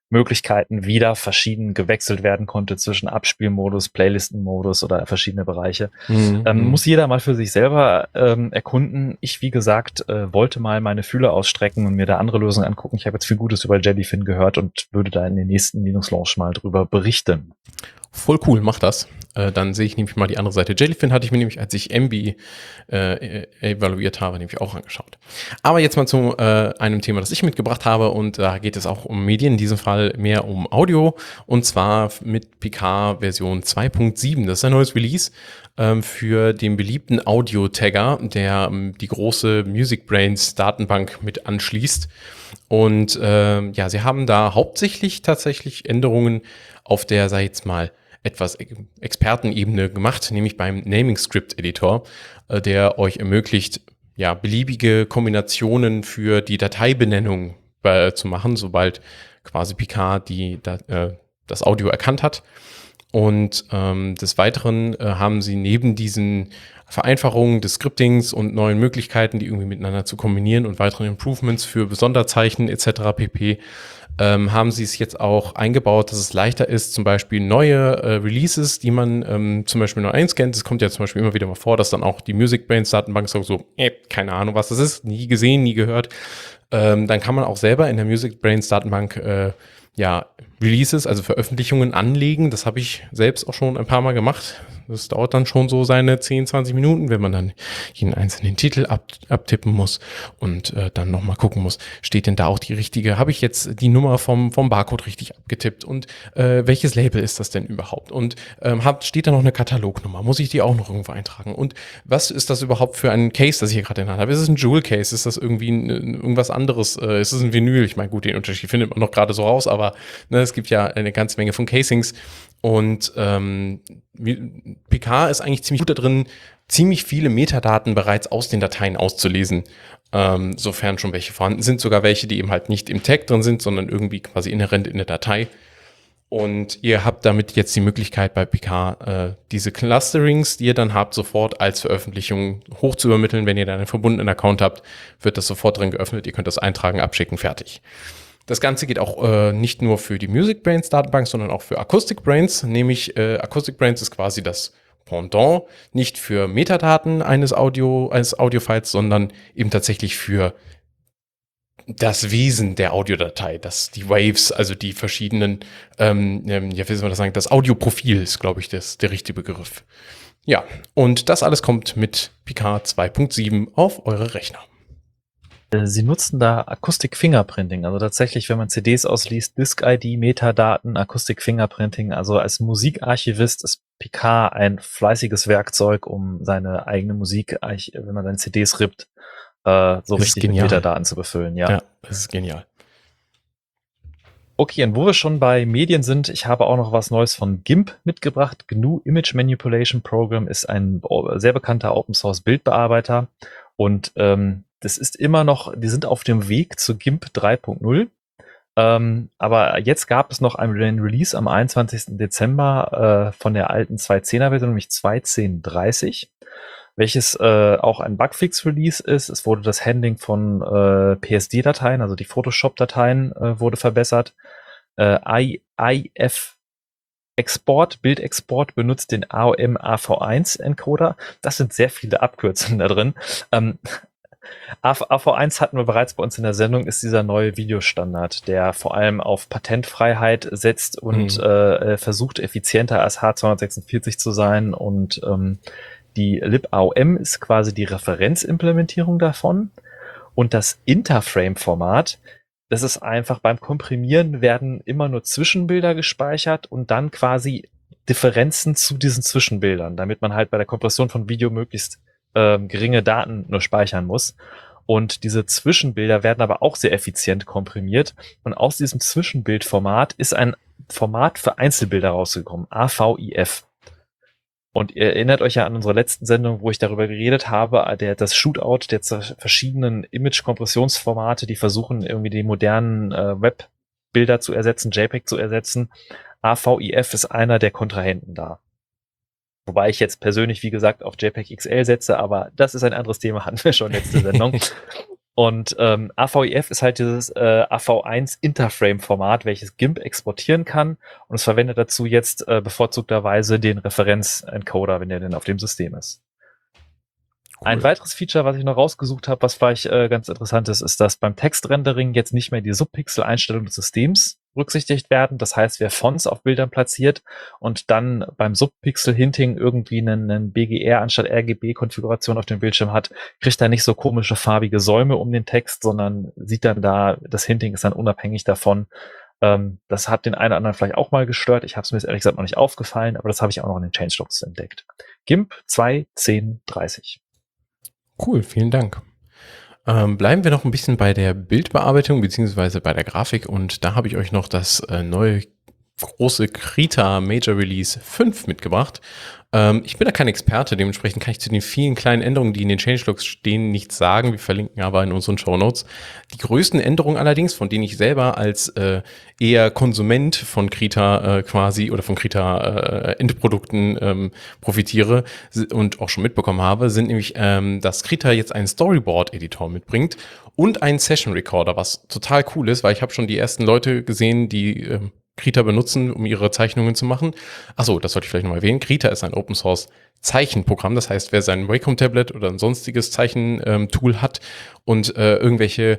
Möglichkeiten wieder verschieden gewechselt werden konnte zwischen Abspielmodus, Playlistenmodus oder verschiedene Bereiche. Mhm. Ähm, muss jeder mal für sich selber ähm, erkunden. Ich, wie gesagt, äh, wollte mal meine Fühler ausstrecken und mir da andere Lösungen angucken. Ich habe jetzt viel Gutes über Jellyfin gehört und würde da in den nächsten Linux Launch mal drüber berichten. Voll cool, mach das. Äh, dann sehe ich nämlich mal die andere Seite. Jellyfin hatte ich mir nämlich, als ich MB äh, evaluiert habe, nämlich auch angeschaut. Aber jetzt mal zu äh, einem Thema, das ich mitgebracht habe und da geht es auch um Medien, in diesem Fall mehr um Audio und zwar mit PK Version 2.7. Das ist ein neues Release ähm, für den beliebten Audio-Tagger, der ähm, die große Music Brains Datenbank mit anschließt. Und äh, ja, sie haben da hauptsächlich tatsächlich Änderungen auf der, sag ich jetzt mal, etwas Expertenebene gemacht, nämlich beim Naming Script Editor, äh, der euch ermöglicht, ja, beliebige Kombinationen für die Dateibenennung äh, zu machen, sobald quasi Picard die, da, äh, das Audio erkannt hat. Und ähm, des Weiteren äh, haben sie neben diesen Vereinfachungen des Scriptings und neuen Möglichkeiten, die irgendwie miteinander zu kombinieren und weiteren Improvements für Besonderzeichen etc. pp. Ähm, haben sie es jetzt auch eingebaut, dass es leichter ist, zum Beispiel neue äh, Releases, die man ähm, zum Beispiel neu einscannt. Es kommt ja zum Beispiel immer wieder mal vor, dass dann auch die Music Brains Datenbank sagt so, äh, keine Ahnung, was das ist, nie gesehen, nie gehört. Ähm, dann kann man auch selber in der Music Brains Datenbank äh, ja, Releases, also Veröffentlichungen anlegen. Das habe ich selbst auch schon ein paar Mal gemacht. Das dauert dann schon so seine 10, 20 Minuten, wenn man dann jeden einzelnen Titel ab, abtippen muss und äh, dann nochmal gucken muss, steht denn da auch die richtige, habe ich jetzt die Nummer vom, vom Barcode richtig abgetippt und äh, welches Label ist das denn überhaupt? Und ähm, hab, steht da noch eine Katalognummer? Muss ich die auch noch irgendwo eintragen? Und was ist das überhaupt für ein Case, das ich hier gerade in der Hand habe? Ist es ein Jewel Case? Ist das irgendwie ein, irgendwas anderes? Äh, ist es ein Vinyl? Ich meine, gut, den Unterschied findet man noch gerade so raus, aber ne, es gibt ja eine ganze Menge von Casings und ähm, Picard ist eigentlich ziemlich gut darin, ziemlich viele Metadaten bereits aus den Dateien auszulesen, ähm, sofern schon welche vorhanden sind, sogar welche, die eben halt nicht im Tag drin sind, sondern irgendwie quasi inhärent in der Datei. Und ihr habt damit jetzt die Möglichkeit bei Picard äh, diese Clusterings, die ihr dann habt, sofort als Veröffentlichung hoch. Wenn ihr dann einen verbundenen Account habt, wird das sofort drin geöffnet. Ihr könnt das eintragen, abschicken, fertig. Das Ganze geht auch äh, nicht nur für die Music Brains Datenbank, sondern auch für Acoustic Brains. Nämlich äh, Acoustic Brains ist quasi das Pendant, nicht für Metadaten eines Audio, eines Audiofiles, sondern eben tatsächlich für das Wesen der Audiodatei, das die Waves, also die verschiedenen, ähm, ähm ja, wie soll man das sagen, das Audioprofil ist, glaube ich, das, der richtige Begriff. Ja, und das alles kommt mit Picard 2.7 auf eure Rechner. Äh, sie nutzen da Acoustic Fingerprinting, also tatsächlich, wenn man CDs ausliest, Disk-ID, Metadaten, Acoustic Fingerprinting. Also als Musikarchivist ist Picard ein fleißiges Werkzeug, um seine eigene Musik, wenn man seine CDs rippt, äh, so das richtig mit Metadaten zu befüllen. Ja. ja, das ist genial. Okay, und wo wir schon bei Medien sind, ich habe auch noch was Neues von GIMP mitgebracht. GNU Image Manipulation Program ist ein sehr bekannter Open Source Bildbearbeiter und ähm, das ist immer noch, die sind auf dem Weg zu GIMP 3.0. Ähm, aber jetzt gab es noch einen Release am 21. Dezember äh, von der alten 2.10er Version, nämlich 2.10.30, welches äh, auch ein Bugfix-Release ist. Es wurde das Handling von äh, PSD-Dateien, also die Photoshop-Dateien, äh, wurde verbessert. Äh, IF Export, Bildexport benutzt den AOM AV1 Encoder. Das sind sehr viele Abkürzungen da drin. Ähm, AV1 hatten wir bereits bei uns in der Sendung, ist dieser neue Videostandard, der vor allem auf Patentfreiheit setzt und mhm. äh, versucht, effizienter als H246 zu sein. Und ähm, die LibAOM ist quasi die Referenzimplementierung davon. Und das Interframe-Format, das ist einfach beim Komprimieren werden immer nur Zwischenbilder gespeichert und dann quasi Differenzen zu diesen Zwischenbildern, damit man halt bei der Kompression von Video möglichst ähm, geringe Daten nur speichern muss. Und diese Zwischenbilder werden aber auch sehr effizient komprimiert. Und aus diesem Zwischenbildformat ist ein Format für Einzelbilder rausgekommen, AVIF. Und ihr erinnert euch ja an unsere letzten Sendung, wo ich darüber geredet habe, der, das Shootout der verschiedenen Image-Kompressionsformate, die versuchen, irgendwie die modernen äh, Webbilder zu ersetzen, JPEG zu ersetzen. AVIF ist einer der Kontrahenten da. Wobei ich jetzt persönlich, wie gesagt, auf JPEG XL setze, aber das ist ein anderes Thema, hatten wir schon letzte Sendung. Und ähm, AVIF ist halt dieses äh, AV1 Interframe-Format, welches GIMP exportieren kann. Und es verwendet dazu jetzt äh, bevorzugterweise den Referenzencoder, wenn der denn auf dem System ist. Cool. Ein weiteres Feature, was ich noch rausgesucht habe, was vielleicht äh, ganz interessant ist, ist, dass beim Textrendering jetzt nicht mehr die Subpixel-Einstellung des Systems berücksichtigt werden. Das heißt, wer Fonts auf Bildern platziert und dann beim Subpixel-Hinting irgendwie einen, einen BGR anstatt RGB-Konfiguration auf dem Bildschirm hat, kriegt er nicht so komische farbige Säume um den Text, sondern sieht dann da, das Hinting ist dann unabhängig davon. Ähm, das hat den einen oder anderen vielleicht auch mal gestört. Ich habe es mir jetzt ehrlich gesagt noch nicht aufgefallen, aber das habe ich auch noch in den Changelogs entdeckt. GIMP 2.10.30. Cool, vielen Dank. Ähm, bleiben wir noch ein bisschen bei der Bildbearbeitung beziehungsweise bei der Grafik und da habe ich euch noch das äh, neue große Krita Major Release 5 mitgebracht. Ähm, ich bin da kein Experte, dementsprechend kann ich zu den vielen kleinen Änderungen, die in den Changelogs stehen, nichts sagen. Wir verlinken aber in unseren Show Notes. Die größten Änderungen allerdings, von denen ich selber als äh, eher Konsument von Krita äh, quasi oder von Krita äh, Endprodukten ähm, profitiere und auch schon mitbekommen habe, sind nämlich, ähm, dass Krita jetzt einen Storyboard-Editor mitbringt und einen Session Recorder, was total cool ist, weil ich habe schon die ersten Leute gesehen, die äh, Krita benutzen, um ihre Zeichnungen zu machen. Achso, das sollte ich vielleicht noch erwähnen. Krita ist ein Open Source Zeichenprogramm. Das heißt, wer sein Wacom-Tablet oder ein sonstiges Zeichentool ähm, hat und äh, irgendwelche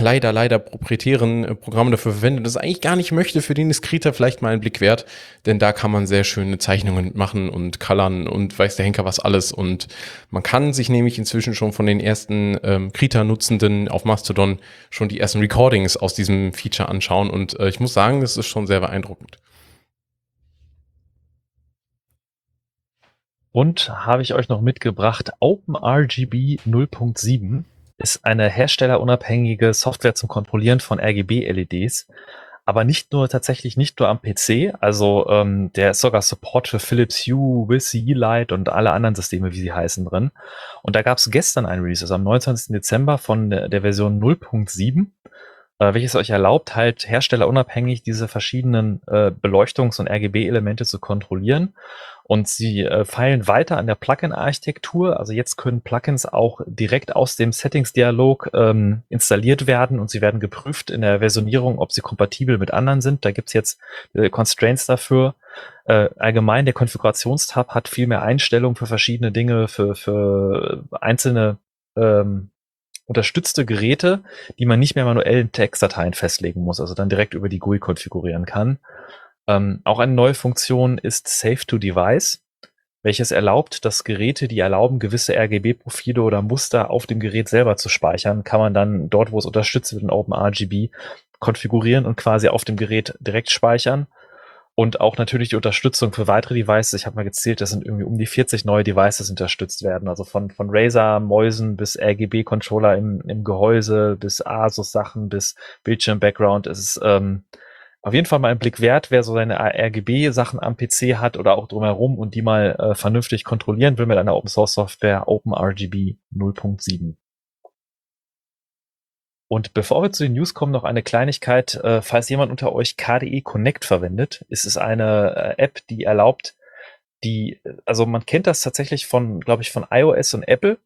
leider, leider proprietären äh, Programme dafür verwendet, das eigentlich gar nicht möchte, für den ist Krita vielleicht mal einen Blick wert, denn da kann man sehr schöne Zeichnungen machen und colorn und weiß der Henker was alles. Und man kann sich nämlich inzwischen schon von den ersten ähm, Krita-Nutzenden auf Mastodon schon die ersten Recordings aus diesem Feature anschauen. Und äh, ich muss sagen, das ist schon sehr beeindruckend. Und habe ich euch noch mitgebracht, OpenRGB 0.7 ist eine herstellerunabhängige Software zum Kontrollieren von RGB-LEDs, aber nicht nur tatsächlich nicht nur am PC, also ähm, der ist sogar Support für Philips Hue, Wiz, Light und alle anderen Systeme, wie sie heißen, drin. Und da gab es gestern ein Release, also am 29. Dezember von der, der Version 0.7 äh, welches euch erlaubt, halt herstellerunabhängig diese verschiedenen äh, Beleuchtungs- und RGB-Elemente zu kontrollieren. Und sie äh, feilen weiter an der Plugin-Architektur. Also jetzt können Plugins auch direkt aus dem Settings-Dialog ähm, installiert werden und sie werden geprüft in der Versionierung, ob sie kompatibel mit anderen sind. Da gibt's jetzt äh, Constraints dafür. Äh, allgemein, der Konfigurationstab hat viel mehr Einstellungen für verschiedene Dinge, für, für einzelne ähm, unterstützte Geräte, die man nicht mehr manuell in Textdateien festlegen muss, also dann direkt über die GUI konfigurieren kann. Ähm, auch eine neue Funktion ist Save to Device, welches erlaubt, dass Geräte, die erlauben, gewisse RGB-Profile oder Muster auf dem Gerät selber zu speichern, kann man dann dort, wo es unterstützt wird in OpenRGB, konfigurieren und quasi auf dem Gerät direkt speichern. Und auch natürlich die Unterstützung für weitere Devices. Ich habe mal gezählt, das sind irgendwie um die 40 neue Devices unterstützt werden. Also von, von Razer, Mäusen bis RGB-Controller im, im Gehäuse, bis Asus-Sachen, bis Bildschirm-Background. Es ist ähm, auf jeden Fall mal ein Blick wert, wer so seine RGB-Sachen am PC hat oder auch drumherum und die mal äh, vernünftig kontrollieren will mit einer Open-Source-Software OpenRGB 0.7. Und bevor wir zu den News kommen, noch eine Kleinigkeit. Äh, falls jemand unter euch KDE Connect verwendet, ist es eine äh, App, die erlaubt, die, also man kennt das tatsächlich von, glaube ich, von iOS und Apple,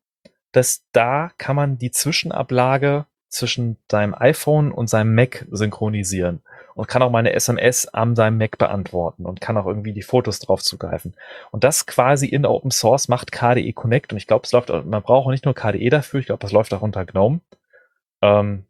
dass da kann man die Zwischenablage zwischen seinem iPhone und seinem Mac synchronisieren und kann auch mal eine SMS an seinem Mac beantworten und kann auch irgendwie die Fotos drauf zugreifen. Und das quasi in Open Source macht KDE Connect und ich glaube, es läuft, man braucht auch nicht nur KDE dafür, ich glaube, das läuft auch unter GNOME ähm,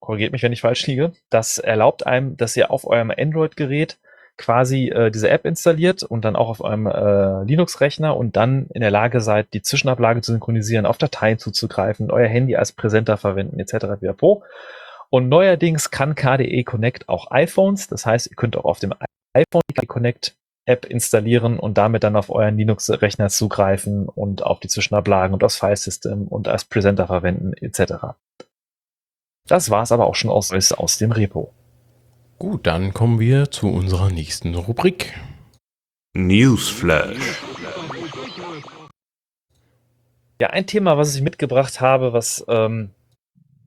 korrigiert mich, wenn ich falsch liege, das erlaubt einem, dass ihr auf eurem Android-Gerät quasi äh, diese App installiert und dann auch auf eurem äh, Linux-Rechner und dann in der Lage seid, die Zwischenablage zu synchronisieren, auf Dateien zuzugreifen, euer Handy als Präsenter verwenden, etc. pp. Und neuerdings kann KDE Connect auch iPhones, das heißt, ihr könnt auch auf dem iPhone die KDE Connect App installieren und damit dann auf euren Linux-Rechner zugreifen und auf die Zwischenablagen und das File-System und als Präsenter verwenden, etc. Das war's aber auch schon aus, aus dem Repo. Gut, dann kommen wir zu unserer nächsten Rubrik. Newsflash. Ja, ein Thema, was ich mitgebracht habe, was ähm,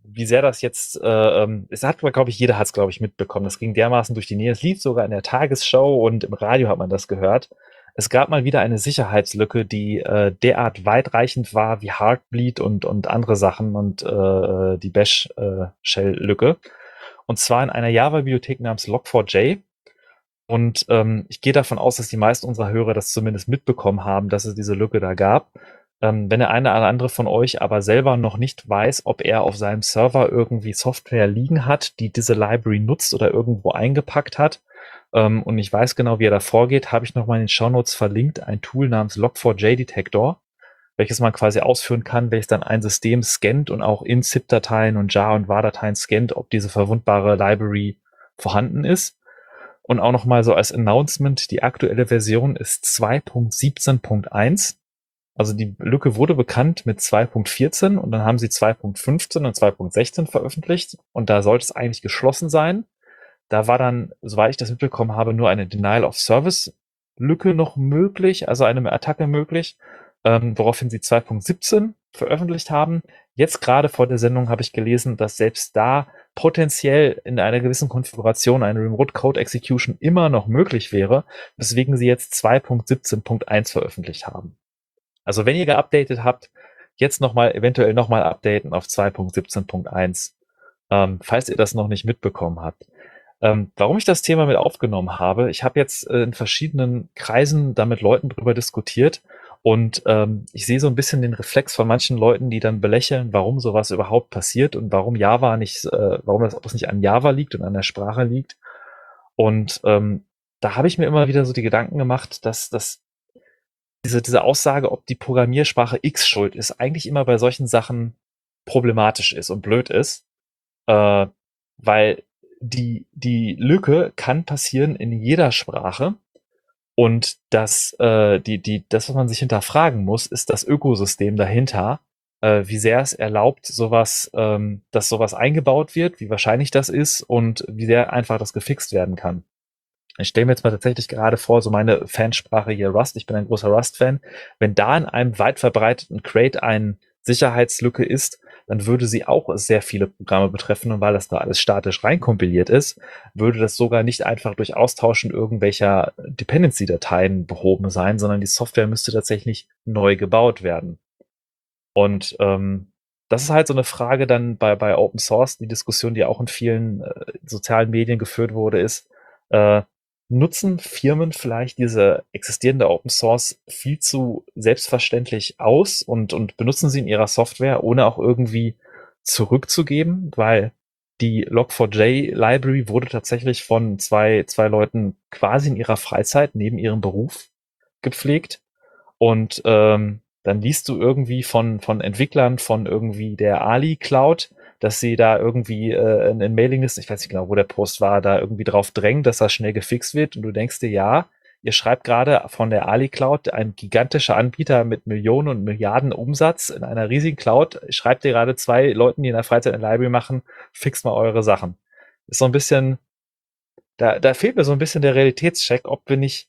wie sehr das jetzt, äh, ähm, es hat, glaube ich, jeder hat es, glaube ich, mitbekommen. Das ging dermaßen durch die Nähe. Es lief sogar in der Tagesschau und im Radio hat man das gehört. Es gab mal wieder eine Sicherheitslücke, die äh, derart weitreichend war wie Heartbleed und, und andere Sachen und äh, die Bash-Shell-Lücke. Äh, und zwar in einer Java-Bibliothek namens Log4j. Und ähm, ich gehe davon aus, dass die meisten unserer Hörer das zumindest mitbekommen haben, dass es diese Lücke da gab. Ähm, wenn der eine oder andere von euch aber selber noch nicht weiß, ob er auf seinem Server irgendwie Software liegen hat, die diese Library nutzt oder irgendwo eingepackt hat, ähm, und ich weiß genau, wie er da vorgeht, habe ich nochmal in den Shownotes verlinkt ein Tool namens Log4j Detector, welches man quasi ausführen kann, welches dann ein System scannt und auch in ZIP-Dateien und JAR und WAR-Dateien scannt, ob diese verwundbare Library vorhanden ist. Und auch nochmal so als Announcement, die aktuelle Version ist 2.17.1. Also die Lücke wurde bekannt mit 2.14 und dann haben sie 2.15 und 2.16 veröffentlicht und da sollte es eigentlich geschlossen sein. Da war dann, soweit ich das mitbekommen habe, nur eine Denial of Service Lücke noch möglich, also eine Attacke möglich, ähm, woraufhin sie 2.17 veröffentlicht haben. Jetzt gerade vor der Sendung habe ich gelesen, dass selbst da potenziell in einer gewissen Konfiguration eine Remote Code Execution immer noch möglich wäre, weswegen sie jetzt 2.17.1 veröffentlicht haben. Also wenn ihr geupdatet habt, jetzt nochmal, eventuell nochmal updaten auf 2.17.1, ähm, falls ihr das noch nicht mitbekommen habt. Ähm, warum ich das Thema mit aufgenommen habe, ich habe jetzt äh, in verschiedenen Kreisen da mit Leuten drüber diskutiert und ähm, ich sehe so ein bisschen den Reflex von manchen Leuten, die dann belächeln, warum sowas überhaupt passiert und warum Java nicht, äh, warum das auch nicht an Java liegt und an der Sprache liegt. Und ähm, da habe ich mir immer wieder so die Gedanken gemacht, dass, dass diese, diese Aussage, ob die Programmiersprache X schuld ist, eigentlich immer bei solchen Sachen problematisch ist und blöd ist, äh, weil die, die Lücke kann passieren in jeder Sprache. Und das, äh, die, die, das, was man sich hinterfragen muss, ist das Ökosystem dahinter, äh, wie sehr es erlaubt, sowas, ähm, dass sowas eingebaut wird, wie wahrscheinlich das ist und wie sehr einfach das gefixt werden kann. Ich stelle mir jetzt mal tatsächlich gerade vor, so meine Fansprache hier Rust, ich bin ein großer Rust-Fan, wenn da in einem weit verbreiteten Crate eine Sicherheitslücke ist, dann würde sie auch sehr viele Programme betreffen und weil das da alles statisch reinkompiliert ist, würde das sogar nicht einfach durch Austauschen irgendwelcher Dependency-Dateien behoben sein, sondern die Software müsste tatsächlich neu gebaut werden. Und ähm, das ist halt so eine Frage dann bei, bei Open Source, die Diskussion, die auch in vielen äh, sozialen Medien geführt wurde, ist, äh, nutzen Firmen vielleicht diese existierende Open Source viel zu selbstverständlich aus und, und benutzen sie in ihrer Software, ohne auch irgendwie zurückzugeben, weil die Log4j Library wurde tatsächlich von zwei, zwei Leuten quasi in ihrer Freizeit neben ihrem Beruf gepflegt. Und ähm, dann liest du irgendwie von, von Entwicklern von irgendwie der Ali Cloud, dass sie da irgendwie äh, in, in Mailinglisten, ich weiß nicht genau, wo der Post war, da irgendwie drauf drängen, dass das schnell gefixt wird. Und du denkst dir, ja, ihr schreibt gerade von der Ali Cloud, ein gigantischer Anbieter mit Millionen und Milliarden Umsatz in einer riesigen Cloud, schreibt ihr gerade zwei Leuten, die in der Freizeit eine Library machen, fixt mal eure Sachen. Ist so ein bisschen, da, da fehlt mir so ein bisschen der Realitätscheck, ob wir nicht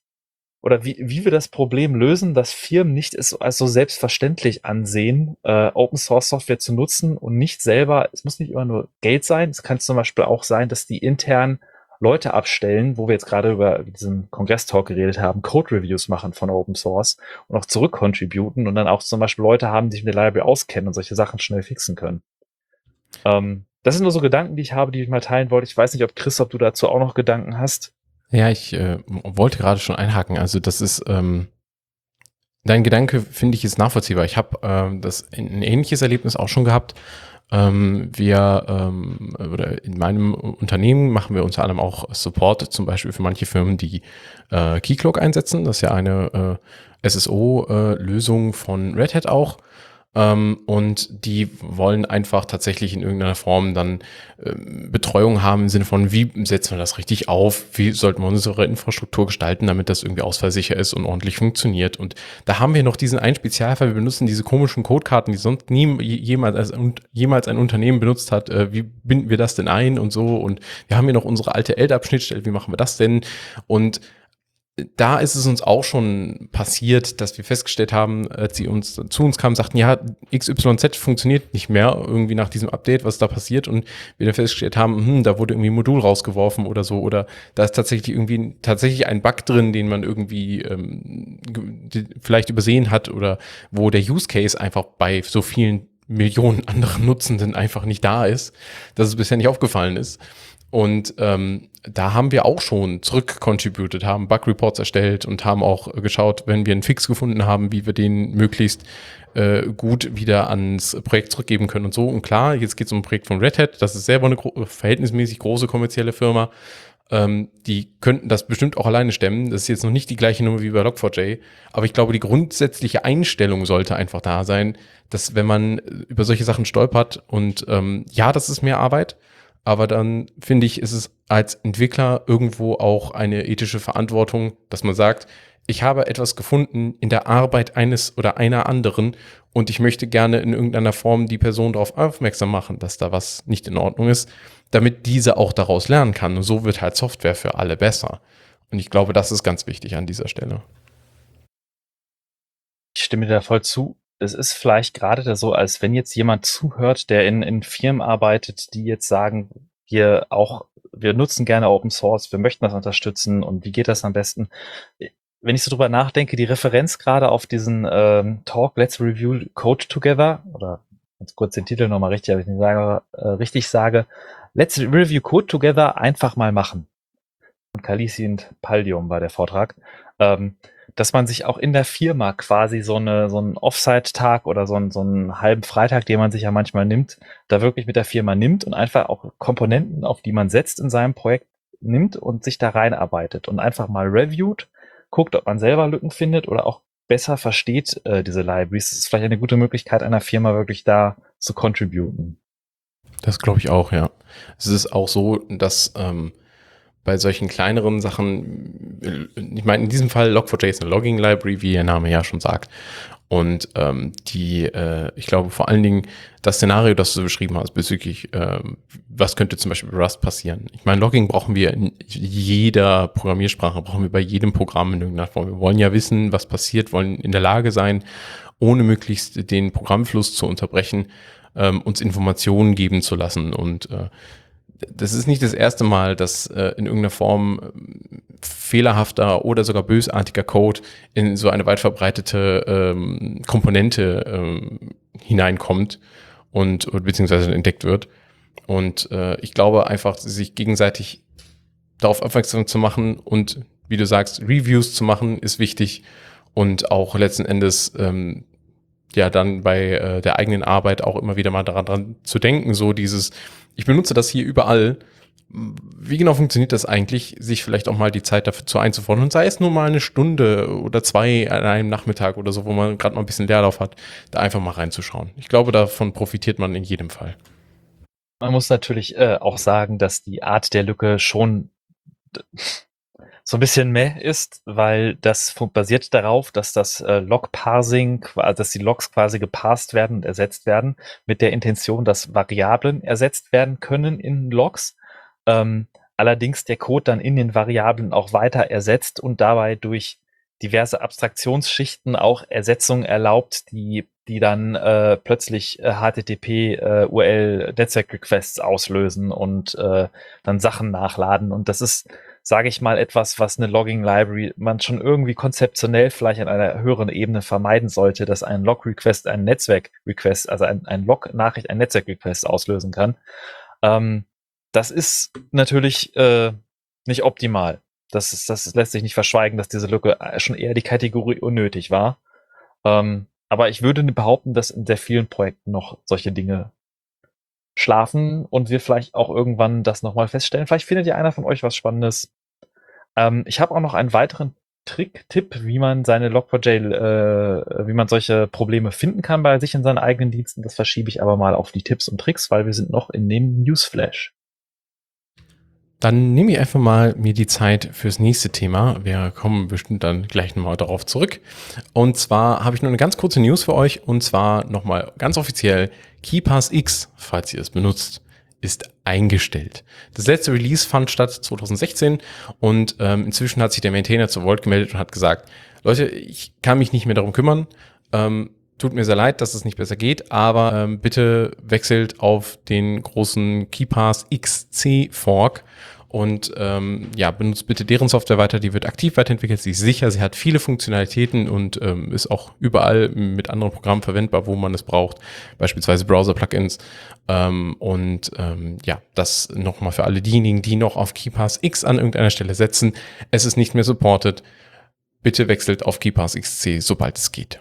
oder wie, wie wir das Problem lösen, dass Firmen nicht es als so selbstverständlich ansehen, äh, Open Source Software zu nutzen und nicht selber, es muss nicht immer nur Geld sein, es kann zum Beispiel auch sein, dass die intern Leute abstellen, wo wir jetzt gerade über diesen Kongress-Talk geredet haben, Code-Reviews machen von Open Source und auch zurückcontributen und dann auch zum Beispiel Leute haben, die sich mit der Library auskennen und solche Sachen schnell fixen können. Ähm, das sind nur so Gedanken, die ich habe, die ich mal teilen wollte. Ich weiß nicht, ob Chris, ob du dazu auch noch Gedanken hast. Ja, ich äh, wollte gerade schon einhaken. Also das ist ähm, dein Gedanke, finde ich, ist nachvollziehbar. Ich habe ähm, das ein ähnliches Erlebnis auch schon gehabt. Ähm, wir ähm, oder in meinem Unternehmen machen wir unter anderem auch Support, zum Beispiel für manche Firmen, die äh, Keycloak einsetzen. Das ist ja eine äh, SSO-Lösung äh, von Red Hat auch. Ähm, und die wollen einfach tatsächlich in irgendeiner Form dann äh, Betreuung haben im Sinne von, wie setzen wir das richtig auf, wie sollten wir unsere Infrastruktur gestalten, damit das irgendwie ausfallsicher ist und ordentlich funktioniert. Und da haben wir noch diesen einen Spezialfall, wir benutzen diese komischen Codekarten, die sonst nie jemals, als, jemals ein Unternehmen benutzt hat. Äh, wie binden wir das denn ein und so? Und wir haben hier noch unsere alte LDAP-Schnittstelle, wie machen wir das denn? Und da ist es uns auch schon passiert, dass wir festgestellt haben, als sie uns zu uns kamen, sagten, ja, XYZ funktioniert nicht mehr irgendwie nach diesem Update, was da passiert und wir dann festgestellt haben, hm, da wurde irgendwie ein Modul rausgeworfen oder so oder da ist tatsächlich irgendwie tatsächlich ein Bug drin, den man irgendwie ähm, vielleicht übersehen hat oder wo der Use Case einfach bei so vielen Millionen anderen Nutzenden einfach nicht da ist, dass es bisher nicht aufgefallen ist. Und ähm, da haben wir auch schon zurückcontributed, haben Bug-Reports erstellt und haben auch geschaut, wenn wir einen Fix gefunden haben, wie wir den möglichst äh, gut wieder ans Projekt zurückgeben können und so. Und klar, jetzt geht es um ein Projekt von Red Hat, das ist selber eine gro verhältnismäßig große kommerzielle Firma. Ähm, die könnten das bestimmt auch alleine stemmen. Das ist jetzt noch nicht die gleiche Nummer wie bei Log4j, aber ich glaube, die grundsätzliche Einstellung sollte einfach da sein, dass wenn man über solche Sachen stolpert und ähm, ja, das ist mehr Arbeit, aber dann finde ich, ist es als Entwickler irgendwo auch eine ethische Verantwortung, dass man sagt, ich habe etwas gefunden in der Arbeit eines oder einer anderen und ich möchte gerne in irgendeiner Form die Person darauf aufmerksam machen, dass da was nicht in Ordnung ist, damit diese auch daraus lernen kann. Und so wird halt Software für alle besser. Und ich glaube, das ist ganz wichtig an dieser Stelle. Ich stimme dir da voll zu. Es ist vielleicht gerade so, als wenn jetzt jemand zuhört, der in, in Firmen arbeitet, die jetzt sagen, wir auch, wir nutzen gerne Open Source, wir möchten das unterstützen und wie geht das am besten? Wenn ich so drüber nachdenke, die Referenz gerade auf diesen ähm, Talk Let's Review Code Together oder ganz kurz den Titel nochmal richtig, aber ich nicht sage, äh, richtig sage, Let's Review Code Together einfach mal machen. Und Kalisi und Paldium war der Vortrag. Ähm, dass man sich auch in der Firma quasi so, eine, so einen Offside-Tag oder so einen, so einen halben Freitag, den man sich ja manchmal nimmt, da wirklich mit der Firma nimmt und einfach auch Komponenten, auf die man setzt in seinem Projekt, nimmt und sich da reinarbeitet und einfach mal reviewt, guckt, ob man selber Lücken findet oder auch besser versteht äh, diese Libraries. Das ist vielleicht eine gute Möglichkeit einer Firma wirklich da zu contributen. Das glaube ich auch, ja. Es ist auch so, dass ähm, bei solchen kleineren Sachen, ich meine, in diesem Fall Log4j eine Logging Library, wie ihr Name ja schon sagt. Und ähm, die, äh, ich glaube vor allen Dingen das Szenario, das du beschrieben hast, bezüglich, ähm, was könnte zum Beispiel bei Rust passieren. Ich meine, Logging brauchen wir in jeder Programmiersprache, brauchen wir bei jedem Programm in irgendeiner Form. Wir wollen ja wissen, was passiert, wollen in der Lage sein, ohne möglichst den Programmfluss zu unterbrechen, ähm, uns Informationen geben zu lassen. Und äh, das ist nicht das erste Mal, dass äh, in irgendeiner Form äh, fehlerhafter oder sogar bösartiger Code in so eine weit verbreitete ähm, Komponente ähm, hineinkommt und beziehungsweise entdeckt wird. Und äh, ich glaube einfach, sich gegenseitig darauf aufmerksam zu machen und wie du sagst, Reviews zu machen, ist wichtig und auch letzten Endes ähm, ja dann bei äh, der eigenen Arbeit auch immer wieder mal daran dran zu denken, so dieses ich benutze das hier überall. Wie genau funktioniert das eigentlich, sich vielleicht auch mal die Zeit dafür einzufordern? Und sei es nur mal eine Stunde oder zwei an einem Nachmittag oder so, wo man gerade mal ein bisschen Leerlauf hat, da einfach mal reinzuschauen. Ich glaube, davon profitiert man in jedem Fall. Man muss natürlich äh, auch sagen, dass die Art der Lücke schon so ein bisschen meh ist, weil das basiert darauf, dass das äh, Log-Parsing, dass die Logs quasi geparsed werden und ersetzt werden, mit der Intention, dass Variablen ersetzt werden können in Logs. Ähm, allerdings der Code dann in den Variablen auch weiter ersetzt und dabei durch diverse Abstraktionsschichten auch Ersetzungen erlaubt, die die dann äh, plötzlich äh, HTTP äh, auslösen und äh, dann Sachen nachladen und das ist sage ich mal, etwas, was eine Logging Library man schon irgendwie konzeptionell vielleicht an einer höheren Ebene vermeiden sollte, dass ein Log Request ein Netzwerk Request, also ein, ein Log Nachricht ein Netzwerk Request auslösen kann. Ähm, das ist natürlich äh, nicht optimal. Das, ist, das lässt sich nicht verschweigen, dass diese Lücke schon eher die Kategorie unnötig war. Ähm, aber ich würde behaupten, dass in sehr vielen Projekten noch solche Dinge schlafen und wir vielleicht auch irgendwann das nochmal feststellen. Vielleicht findet ja einer von euch was Spannendes. Ähm, ich habe auch noch einen weiteren Trick, Tipp, wie man seine Log4j, äh, wie man solche Probleme finden kann bei sich in seinen eigenen Diensten. Das verschiebe ich aber mal auf die Tipps und Tricks, weil wir sind noch in dem Newsflash. Dann nehme ich einfach mal mir die Zeit fürs nächste Thema. Wir kommen bestimmt dann gleich nochmal darauf zurück. Und zwar habe ich nur eine ganz kurze News für euch und zwar nochmal ganz offiziell KeyPass X, falls ihr es benutzt, ist eingestellt. Das letzte Release fand statt 2016 und ähm, inzwischen hat sich der Maintainer zu Volt gemeldet und hat gesagt, Leute, ich kann mich nicht mehr darum kümmern. Ähm, tut mir sehr leid, dass es nicht besser geht, aber ähm, bitte wechselt auf den großen KeyPass XC Fork und ähm, ja, benutzt bitte deren Software weiter, die wird aktiv weiterentwickelt, sie ist sicher, sie hat viele Funktionalitäten und ähm, ist auch überall mit anderen Programmen verwendbar, wo man es braucht, beispielsweise Browser-Plugins. Ähm, und ähm, ja, das nochmal für alle diejenigen, die noch auf KeyPass X an irgendeiner Stelle setzen. Es ist nicht mehr supported. Bitte wechselt auf KeyPass XC, sobald es geht.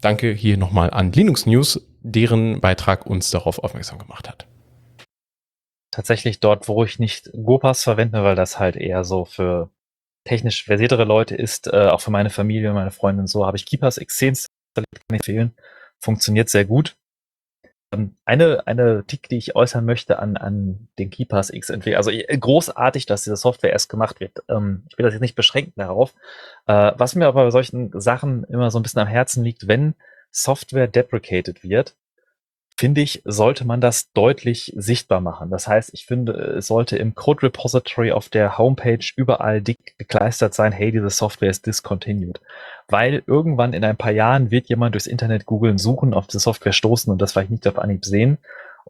Danke hier nochmal an Linux News, deren Beitrag uns darauf aufmerksam gemacht hat tatsächlich dort, wo ich nicht GoPass verwende, weil das halt eher so für technisch versiertere Leute ist, äh, auch für meine Familie, meine Freundin so, habe ich KeePass X10 installiert, kann ich empfehlen. Funktioniert sehr gut. Ähm, eine, eine Tick, die ich äußern möchte an, an den KeePass X also äh, großartig, dass diese Software erst gemacht wird. Ähm, ich will das jetzt nicht beschränken darauf. Äh, was mir aber bei solchen Sachen immer so ein bisschen am Herzen liegt, wenn Software deprecated wird, finde ich, sollte man das deutlich sichtbar machen. Das heißt, ich finde, es sollte im Code Repository auf der Homepage überall dick gekleistert sein, hey, diese Software ist discontinued. Weil irgendwann in ein paar Jahren wird jemand durchs Internet googeln, suchen, auf diese Software stoßen und das vielleicht nicht auf Anhieb sehen.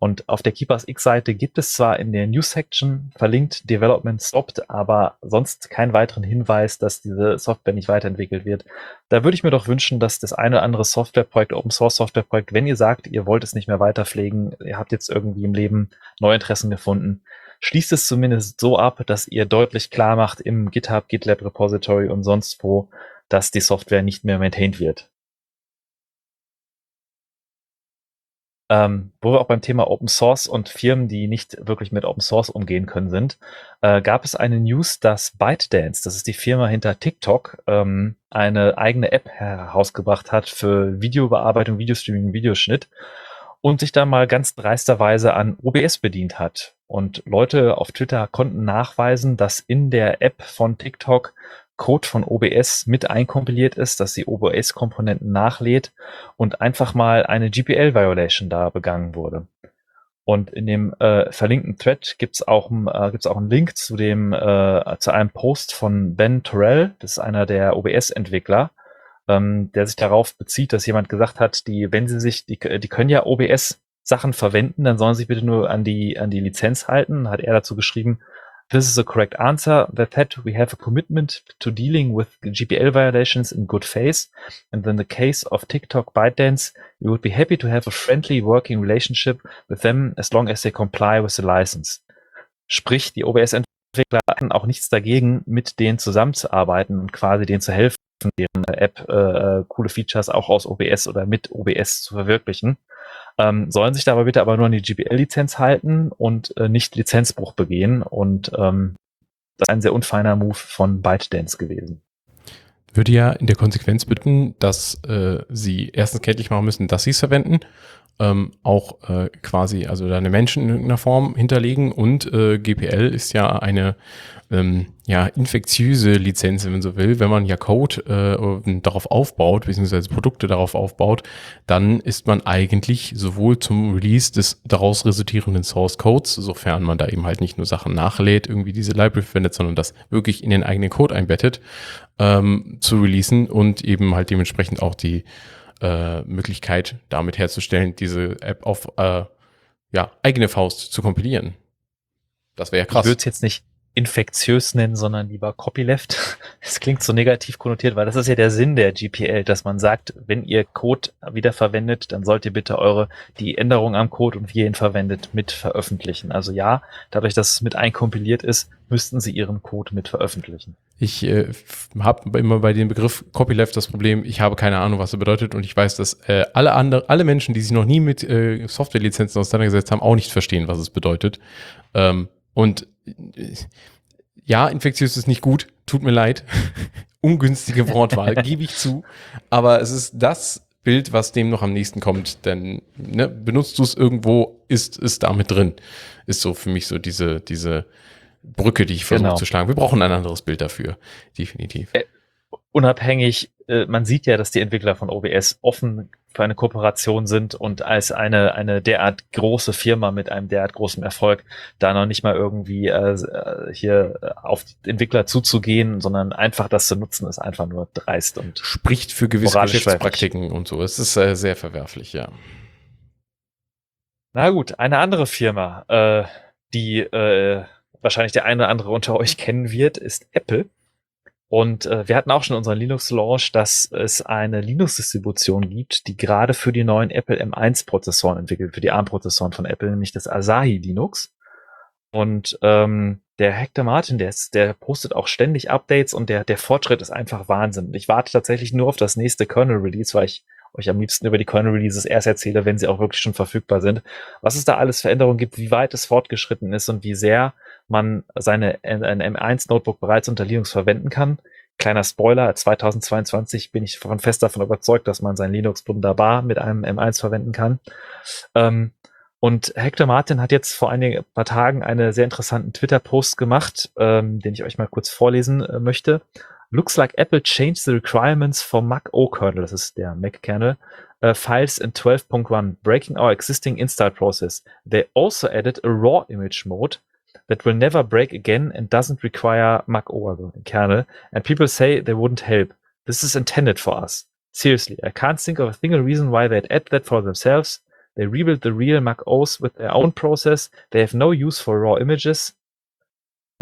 Und auf der Keepers X-Seite gibt es zwar in der News-Section verlinkt Development Stopped, aber sonst keinen weiteren Hinweis, dass diese Software nicht weiterentwickelt wird. Da würde ich mir doch wünschen, dass das eine oder andere Softwareprojekt, Open Source Softwareprojekt, wenn ihr sagt, ihr wollt es nicht mehr weiterpflegen, ihr habt jetzt irgendwie im Leben neue Interessen gefunden, schließt es zumindest so ab, dass ihr deutlich klar macht im GitHub, GitLab Repository und sonst wo, dass die Software nicht mehr maintained wird. Ähm, wo wir auch beim Thema Open Source und Firmen, die nicht wirklich mit Open Source umgehen können, sind, äh, gab es eine News, dass ByteDance, das ist die Firma hinter TikTok, ähm, eine eigene App herausgebracht hat für Videobearbeitung, Videostreaming, Videoschnitt und sich da mal ganz dreisterweise an OBS bedient hat. Und Leute auf Twitter konnten nachweisen, dass in der App von TikTok Code von OBS mit einkompiliert ist, dass die OBS-Komponenten nachlädt und einfach mal eine GPL-Violation da begangen wurde. Und in dem äh, verlinkten Thread gibt's auch, äh, auch einen Link zu dem äh, zu einem Post von Ben Torrell, das ist einer der OBS-Entwickler, ähm, der sich darauf bezieht, dass jemand gesagt hat, die, wenn sie sich, die, die können ja OBS Sachen verwenden, dann sollen sie bitte nur an die an die Lizenz halten. Hat er dazu geschrieben, This is the correct answer. That said, we have a commitment to dealing with GPL violations in good faith. And in the case of TikTok ByteDance, we would be happy to have a friendly working relationship with them as long as they comply with the license. Sprich, die OBS-Entwickler hatten auch nichts dagegen, mit denen zusammenzuarbeiten und quasi denen zu helfen, deren App äh, äh coole Features auch aus OBS oder mit OBS zu verwirklichen ähm, sollen sich dabei bitte aber nur an die GPL-Lizenz halten und äh, nicht Lizenzbruch begehen. Und ähm, das ist ein sehr unfeiner Move von ByteDance gewesen. Würde ja in der Konsequenz bitten, dass äh, sie erstens kenntlich machen müssen, dass sie es verwenden ähm, auch äh, quasi, also deine Menschen in irgendeiner Form hinterlegen und äh, GPL ist ja eine ähm, ja, infektiöse Lizenz, wenn man so will. Wenn man ja Code äh, darauf aufbaut, beziehungsweise Produkte darauf aufbaut, dann ist man eigentlich sowohl zum Release des daraus resultierenden Source Codes, sofern man da eben halt nicht nur Sachen nachlädt, irgendwie diese Library verwendet, sondern das wirklich in den eigenen Code einbettet, ähm, zu releasen und eben halt dementsprechend auch die äh, Möglichkeit damit herzustellen, diese App auf äh, ja, eigene Faust zu kompilieren. Das wäre ja krass. Ich würde es jetzt nicht infektiös nennen, sondern lieber Copyleft. Es klingt so negativ konnotiert, weil das ist ja der Sinn der GPL, dass man sagt, wenn ihr Code wieder verwendet, dann sollt ihr bitte eure, die Änderung am Code und wie ihr ihn verwendet, mit veröffentlichen. Also ja, dadurch, dass es mit einkompiliert ist, müssten sie ihren Code mit veröffentlichen. Ich äh, habe immer bei dem Begriff Copyleft das Problem, ich habe keine Ahnung, was er bedeutet und ich weiß, dass äh, alle andere, alle Menschen, die sich noch nie mit äh, Softwarelizenzen auseinandergesetzt haben, auch nicht verstehen, was es bedeutet. Ähm, und ja, infektiös ist nicht gut, tut mir leid. Ungünstige Wortwahl, gebe ich zu. Aber es ist das Bild, was dem noch am nächsten kommt. Denn ne, benutzt du es irgendwo, ist es damit drin. Ist so für mich so diese, diese Brücke, die ich versuche genau. zu schlagen. Wir brauchen ein anderes Bild dafür, definitiv. Äh, unabhängig, äh, man sieht ja, dass die Entwickler von OBS offen für eine Kooperation sind und als eine, eine derart große Firma mit einem derart großen Erfolg da noch nicht mal irgendwie äh, äh hier äh, auf die Entwickler zuzugehen, sondern einfach das zu nutzen, ist einfach nur dreist und spricht für gewisse Geschäftspraktiken und so. Es ist äh, sehr verwerflich, ja. Na gut, eine andere Firma, äh, die äh, wahrscheinlich der eine oder andere unter euch kennen wird, ist Apple. Und äh, wir hatten auch schon unseren Linux-Launch, dass es eine Linux-Distribution gibt, die gerade für die neuen Apple M1-Prozessoren entwickelt, für die ARM-Prozessoren von Apple, nämlich das Asahi Linux. Und ähm, der Hector Martin, der, ist, der postet auch ständig Updates und der, der Fortschritt ist einfach Wahnsinn. Ich warte tatsächlich nur auf das nächste Kernel-Release, weil ich euch am liebsten über die Kernel-Releases erst erzähle, wenn sie auch wirklich schon verfügbar sind. Was es da alles Veränderungen gibt, wie weit es fortgeschritten ist und wie sehr man seine ein M1 Notebook bereits unter Linux verwenden kann. Kleiner Spoiler, 2022 bin ich von fest davon überzeugt, dass man sein Linux wunderbar mit einem M1 verwenden kann. Ähm, und Hector Martin hat jetzt vor einigen paar Tagen einen sehr interessanten Twitter-Post gemacht, ähm, den ich euch mal kurz vorlesen äh, möchte. Looks like Apple changed the requirements for Mac O kernel, das ist der Mac-Kernel, uh, files in 12.1, breaking our existing install process. They also added a raw image mode that will never break again and doesn't require Mac also kernel. And people say they wouldn't help. This is intended for us. Seriously, I can't think of a single reason why they'd add that for themselves. They rebuild the real Mac OS with their own process. They have no use for raw images.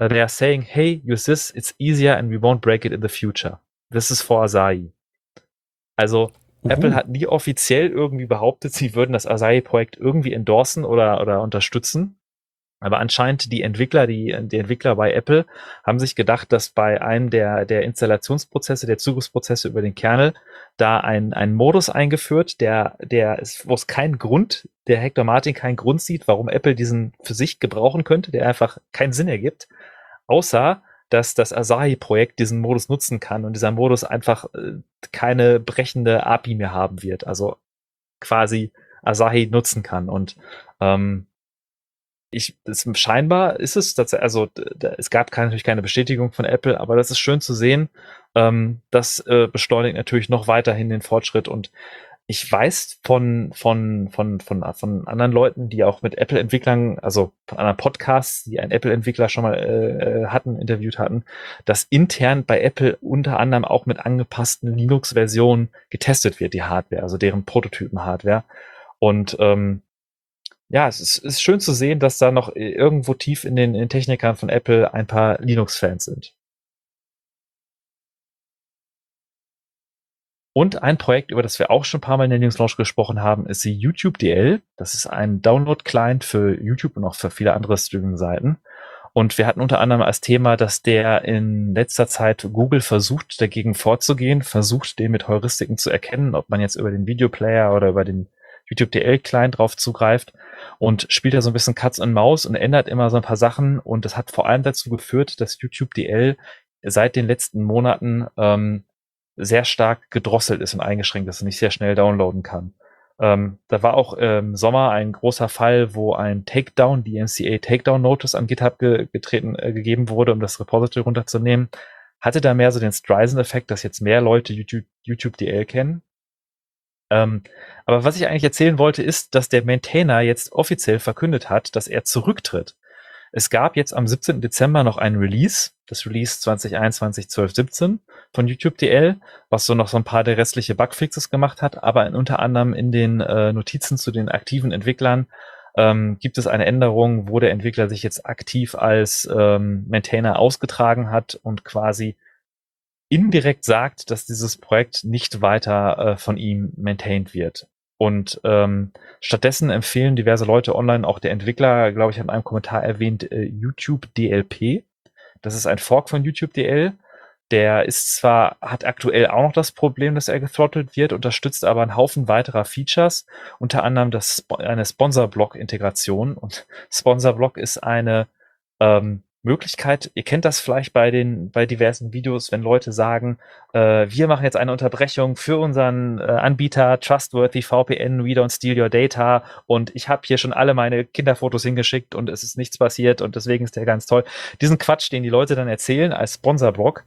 Uh, they are saying, hey, use this, it's easier and we won't break it in the future. This is for Asahi. Also, Uhu. Apple hat nie offiziell irgendwie behauptet, sie würden das Asahi-Projekt irgendwie endorsen oder, oder unterstützen. Aber anscheinend die Entwickler, die, die Entwickler bei Apple haben sich gedacht, dass bei einem der, der Installationsprozesse, der Zugriffsprozesse über den Kernel, da ein, ein Modus eingeführt, der, der ist, wo es keinen Grund, der Hector Martin keinen Grund sieht, warum Apple diesen für sich gebrauchen könnte, der einfach keinen Sinn ergibt, außer dass das Asahi-Projekt diesen Modus nutzen kann und dieser Modus einfach äh, keine brechende API mehr haben wird. Also quasi Asahi nutzen kann. Und ähm, ich, das, scheinbar ist es, dass, also da, es gab keine, natürlich keine Bestätigung von Apple, aber das ist schön zu sehen. Ähm, das äh, beschleunigt natürlich noch weiterhin den Fortschritt und ich weiß von, von, von, von, von anderen Leuten, die auch mit Apple-Entwicklern, also von anderen Podcasts, die einen Apple-Entwickler schon mal äh, hatten, interviewt hatten, dass intern bei Apple unter anderem auch mit angepassten Linux-Versionen getestet wird, die Hardware, also deren Prototypen-Hardware. Und ähm, ja, es ist, ist schön zu sehen, dass da noch irgendwo tief in den, in Technikern von Apple ein paar Linux-Fans sind. Und ein Projekt, über das wir auch schon ein paar Mal in der Linux Launch gesprochen haben, ist die YouTube DL. Das ist ein Download-Client für YouTube und auch für viele andere Streaming-Seiten. Und wir hatten unter anderem als Thema, dass der in letzter Zeit Google versucht, dagegen vorzugehen, versucht, den mit Heuristiken zu erkennen, ob man jetzt über den Videoplayer oder über den YouTube DL-Client drauf zugreift und spielt da so ein bisschen Katz und Maus und ändert immer so ein paar Sachen. Und das hat vor allem dazu geführt, dass YouTube DL seit den letzten Monaten ähm, sehr stark gedrosselt ist und eingeschränkt ist und nicht sehr schnell downloaden kann. Ähm, da war auch im Sommer ein großer Fall, wo ein Takedown, die NCA Takedown Notice an GitHub ge getreten, äh, gegeben wurde, um das Repository runterzunehmen. Hatte da mehr so den Streisand-Effekt, dass jetzt mehr Leute YouTube, YouTube DL kennen. Ähm, aber was ich eigentlich erzählen wollte, ist, dass der Maintainer jetzt offiziell verkündet hat, dass er zurücktritt. Es gab jetzt am 17. Dezember noch ein Release, das Release 2021 1217 von YouTube DL, was so noch so ein paar der restliche Bugfixes gemacht hat, aber in, unter anderem in den äh, Notizen zu den aktiven Entwicklern ähm, gibt es eine Änderung, wo der Entwickler sich jetzt aktiv als ähm, Maintainer ausgetragen hat und quasi indirekt sagt, dass dieses Projekt nicht weiter äh, von ihm maintained wird. Und ähm, stattdessen empfehlen diverse Leute online, auch der Entwickler, glaube ich, hat in einem Kommentar erwähnt, äh, YouTube DLP. Das ist ein Fork von YouTube DL. Der ist zwar, hat aktuell auch noch das Problem, dass er gethrottelt wird, unterstützt aber einen Haufen weiterer Features, unter anderem das, eine Sponsor-Block-Integration. Und Sponsor-Block ist eine ähm, Möglichkeit, ihr kennt das vielleicht bei den, bei diversen Videos, wenn Leute sagen, äh, wir machen jetzt eine Unterbrechung für unseren äh, Anbieter Trustworthy VPN, we don't steal your data und ich habe hier schon alle meine Kinderfotos hingeschickt und es ist nichts passiert und deswegen ist der ganz toll. Diesen Quatsch, den die Leute dann erzählen als Sponsorblock,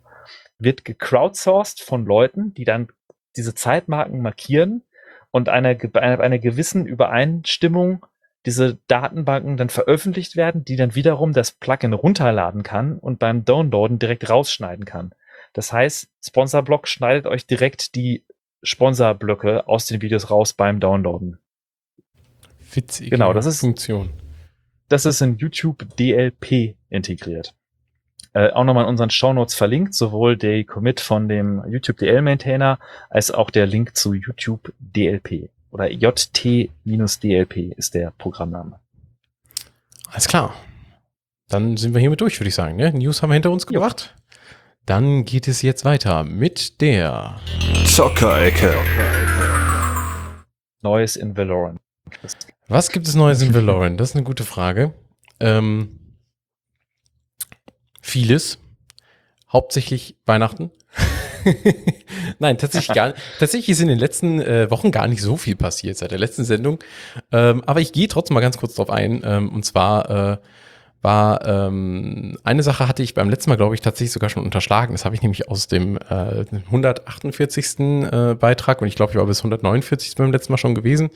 wird gecrowdsourced von Leuten, die dann diese Zeitmarken markieren und einer eine, eine gewissen Übereinstimmung diese Datenbanken dann veröffentlicht werden, die dann wiederum das Plugin runterladen kann und beim Downloaden direkt rausschneiden kann. Das heißt, Sponsorblock schneidet euch direkt die Sponsorblöcke aus den Videos raus beim Downloaden. Witzige Genau, das ist- Funktion. Das ist in YouTube DLP integriert. Äh, auch nochmal in unseren Shownotes verlinkt, sowohl der Commit von dem YouTube DL Maintainer als auch der Link zu YouTube DLP oder JT-DLP ist der Programmname. Alles klar. Dann sind wir hiermit durch, würde ich sagen. Ne? News haben wir hinter uns gebracht. Dann geht es jetzt weiter mit der. Zockerecke. Neues in Valorant. Was gibt es Neues in Valorant? Das ist eine gute Frage. Ähm, vieles. Hauptsächlich Weihnachten. Nein, tatsächlich gar Tatsächlich ist in den letzten äh, Wochen gar nicht so viel passiert seit der letzten Sendung. Ähm, aber ich gehe trotzdem mal ganz kurz drauf ein. Ähm, und zwar äh, war ähm, eine Sache hatte ich beim letzten Mal, glaube ich, tatsächlich sogar schon unterschlagen. Das habe ich nämlich aus dem äh, 148. Äh, Beitrag und ich glaube, ich war bis 149. beim letzten Mal schon gewesen.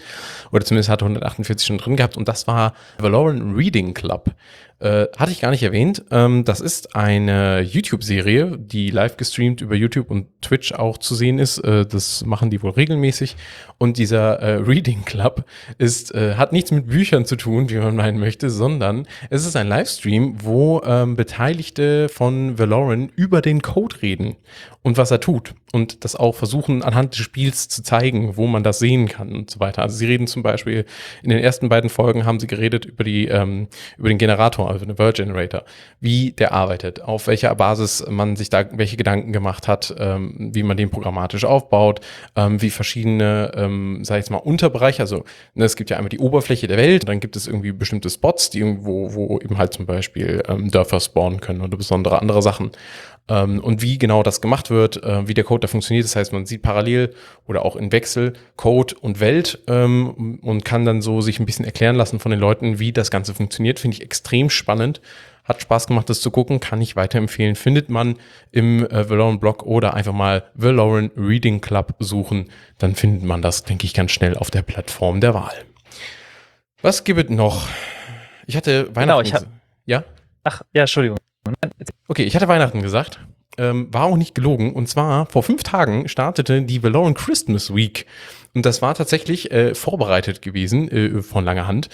Oder zumindest hatte 148 schon drin gehabt und das war Valorant Reading Club. Äh, hatte ich gar nicht erwähnt. Ähm, das ist eine YouTube-Serie, die live gestreamt über YouTube und Twitch auch zu sehen ist. Äh, das machen die wohl regelmäßig. Und dieser äh, Reading Club ist, äh, hat nichts mit Büchern zu tun, wie man meinen möchte, sondern es ist ein Livestream, wo ähm, Beteiligte von Valoran über den Code reden und was er tut und das auch versuchen anhand des Spiels zu zeigen, wo man das sehen kann und so weiter. Also sie reden zum Beispiel in den ersten beiden Folgen haben sie geredet über die ähm, über den Generator, also den Word Generator, wie der arbeitet, auf welcher Basis man sich da welche Gedanken gemacht hat, ähm, wie man den programmatisch aufbaut, ähm, wie verschiedene, ähm, sag ich jetzt mal Unterbereiche, also ne, es gibt ja einmal die Oberfläche der Welt, dann gibt es irgendwie bestimmte Spots, die irgendwo, wo eben halt zum Beispiel ähm, Dörfer spawnen können oder besondere andere Sachen. Ähm, und wie genau das gemacht wird, äh, wie der Code da funktioniert. Das heißt, man sieht parallel oder auch in Wechsel Code und Welt ähm, und kann dann so sich ein bisschen erklären lassen von den Leuten, wie das Ganze funktioniert. Finde ich extrem spannend. Hat Spaß gemacht, das zu gucken, kann ich weiterempfehlen. Findet man im äh, Valorant Blog oder einfach mal Valorant Reading Club suchen, dann findet man das, denke ich, ganz schnell auf der Plattform der Wahl. Was gibt es noch? Ich hatte Weihnachten. Genau, ich hab, ja? Ach, ja, Entschuldigung. Okay, ich hatte Weihnachten gesagt. Ähm, war auch nicht gelogen. Und zwar vor fünf Tagen startete die Valorant Christmas Week. Und das war tatsächlich äh, vorbereitet gewesen äh, von langer Hand.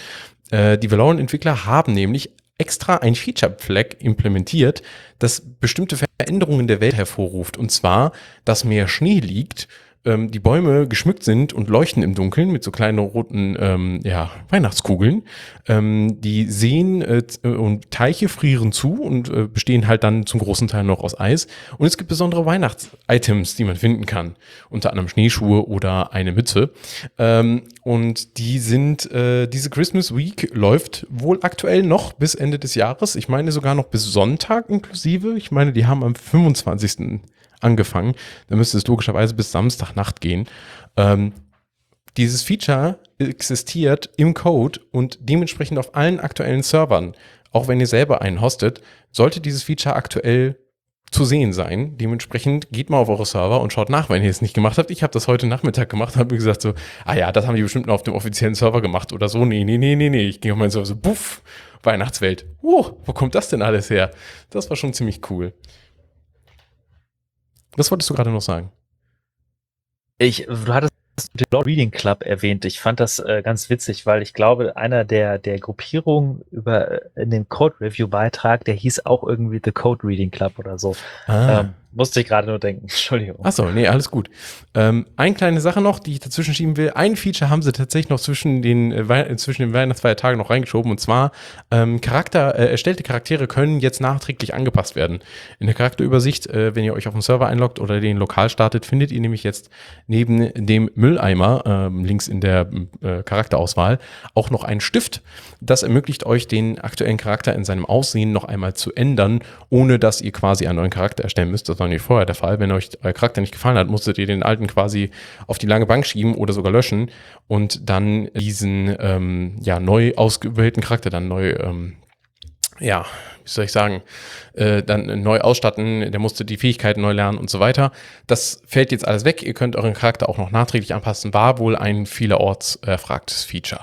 Äh, die Valorant-Entwickler haben nämlich extra ein Feature-Flag implementiert, das bestimmte Veränderungen der Welt hervorruft. Und zwar, dass mehr Schnee liegt ähm, die Bäume geschmückt sind und leuchten im Dunkeln mit so kleinen roten ähm, ja, Weihnachtskugeln. Ähm, die Seen äh, und Teiche frieren zu und äh, bestehen halt dann zum großen Teil noch aus Eis. Und es gibt besondere Weihnachts-Items, die man finden kann. Unter anderem Schneeschuhe oder eine Mütze. Ähm, und die sind, äh, diese Christmas Week läuft wohl aktuell noch bis Ende des Jahres. Ich meine sogar noch bis Sonntag inklusive. Ich meine, die haben am 25 angefangen. Dann müsste es logischerweise bis Samstagnacht gehen. Ähm, dieses Feature existiert im Code und dementsprechend auf allen aktuellen Servern. Auch wenn ihr selber einen hostet, sollte dieses Feature aktuell zu sehen sein. Dementsprechend geht mal auf eure Server und schaut nach, wenn ihr es nicht gemacht habt. Ich habe das heute Nachmittag gemacht, habe gesagt so, ah ja, das haben die bestimmt nur auf dem offiziellen Server gemacht oder so. Nee, nee, nee, nee, nee. Ich ging auf meinen Server so, buff, Weihnachtswelt. Oh, wo kommt das denn alles her? Das war schon ziemlich cool. Was wolltest du gerade noch sagen? Ich, du hattest den Lord Reading Club erwähnt. Ich fand das äh, ganz witzig, weil ich glaube, einer der, der Gruppierungen über äh, in dem Code Review Beitrag, der hieß auch irgendwie The Code Reading Club oder so. Ah. Ähm, musste ich gerade nur denken. Entschuldigung. Achso, nee, alles gut. Ähm, eine kleine Sache noch, die ich dazwischen schieben will. Ein Feature haben sie tatsächlich noch zwischen den, äh, zwischen den Weihnachtsfeiertagen noch reingeschoben. Und zwar, ähm, Charakter, äh, erstellte Charaktere können jetzt nachträglich angepasst werden. In der Charakterübersicht, äh, wenn ihr euch auf den Server einloggt oder den lokal startet, findet ihr nämlich jetzt neben dem Mülleimer, ähm, links in der äh, Charakterauswahl, auch noch einen Stift. Das ermöglicht euch, den aktuellen Charakter in seinem Aussehen noch einmal zu ändern, ohne dass ihr quasi einen neuen Charakter erstellen müsst. Das war nicht vorher der Fall. Wenn euch euer Charakter nicht gefallen hat, musstet ihr den alten quasi auf die lange Bank schieben oder sogar löschen und dann diesen ähm, ja, neu ausgewählten Charakter dann neu, ähm, ja, wie soll ich sagen, äh, dann neu ausstatten, der musste die Fähigkeiten neu lernen und so weiter. Das fällt jetzt alles weg. Ihr könnt euren Charakter auch noch nachträglich anpassen. War wohl ein vielerorts erfragtes Feature.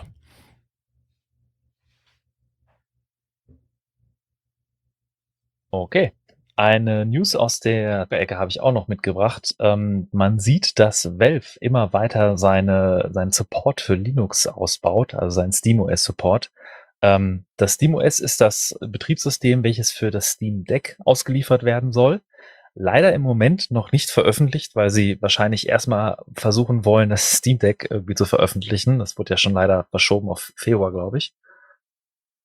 Okay. Eine News aus der Ecke habe ich auch noch mitgebracht. Ähm, man sieht, dass Valve immer weiter seine, seinen Support für Linux ausbaut, also seinen SteamOS Support. Ähm, das SteamOS ist das Betriebssystem, welches für das Steam Deck ausgeliefert werden soll. Leider im Moment noch nicht veröffentlicht, weil sie wahrscheinlich erstmal versuchen wollen, das Steam Deck irgendwie zu veröffentlichen. Das wurde ja schon leider verschoben auf Februar, glaube ich.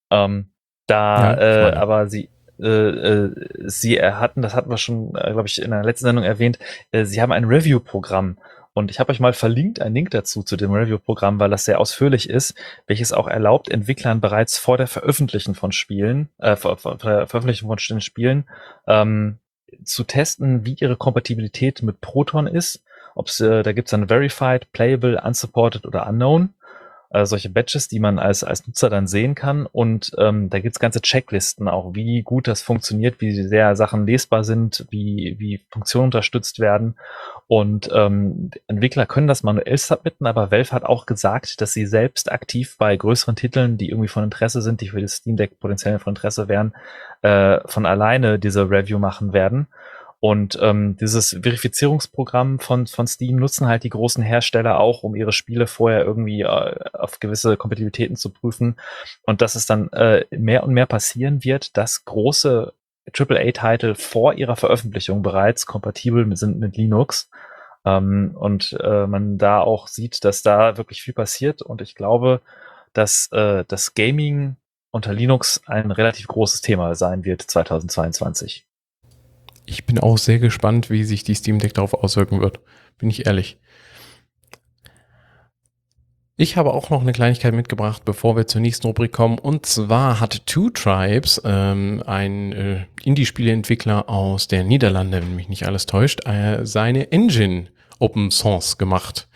Ähm, da ja, äh, aber sie äh, äh, sie hatten, das hatten wir schon, äh, glaube ich, in der letzten Sendung erwähnt, äh, sie haben ein Review-Programm. Und ich habe euch mal verlinkt, einen Link dazu, zu dem Review-Programm, weil das sehr ausführlich ist, welches auch erlaubt, Entwicklern bereits vor der Veröffentlichung von Spielen, äh, vor, vor der Veröffentlichung von Spielen, ähm, zu testen, wie ihre Kompatibilität mit Proton ist. Ob's, äh, da gibt's dann Verified, Playable, Unsupported oder Unknown. Äh, solche Badges, die man als, als Nutzer dann sehen kann. Und ähm, da gibt's ganze Checklisten auch, wie gut das funktioniert, wie sehr Sachen lesbar sind, wie, wie Funktionen unterstützt werden. Und ähm, Entwickler können das manuell submitten, aber Valve hat auch gesagt, dass sie selbst aktiv bei größeren Titeln, die irgendwie von Interesse sind, die für das Steam Deck potenziell von Interesse wären, äh, von alleine diese Review machen werden. Und ähm, dieses Verifizierungsprogramm von, von Steam nutzen halt die großen Hersteller auch, um ihre Spiele vorher irgendwie äh, auf gewisse Kompatibilitäten zu prüfen. Und dass es dann äh, mehr und mehr passieren wird, dass große AAA-Titel vor ihrer Veröffentlichung bereits kompatibel sind mit Linux. Ähm, und äh, man da auch sieht, dass da wirklich viel passiert. Und ich glaube, dass äh, das Gaming unter Linux ein relativ großes Thema sein wird 2022. Ich bin auch sehr gespannt, wie sich die Steam Deck darauf auswirken wird. Bin ich ehrlich. Ich habe auch noch eine Kleinigkeit mitgebracht, bevor wir zur nächsten Rubrik kommen. Und zwar hat Two Tribes, ähm, ein äh, Indie-Spieleentwickler aus der Niederlande, wenn mich nicht alles täuscht, äh, seine Engine Open Source gemacht.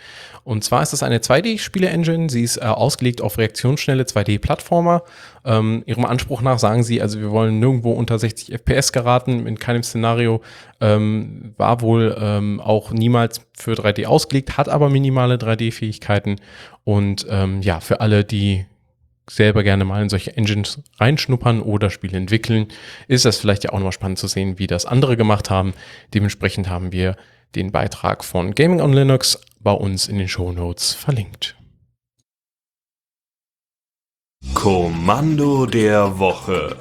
Und zwar ist es eine 2D-Spiele-Engine. Sie ist äh, ausgelegt auf reaktionsschnelle 2D-Plattformer. Ähm, ihrem Anspruch nach sagen sie, also wir wollen nirgendwo unter 60 FPS geraten, in keinem Szenario. Ähm, war wohl ähm, auch niemals für 3D ausgelegt, hat aber minimale 3D-Fähigkeiten. Und ähm, ja, für alle, die selber gerne mal in solche Engines reinschnuppern oder Spiele entwickeln, ist das vielleicht ja auch nochmal spannend zu sehen, wie das andere gemacht haben. Dementsprechend haben wir den Beitrag von Gaming on Linux bei uns in den Show Notes verlinkt. Kommando der Woche.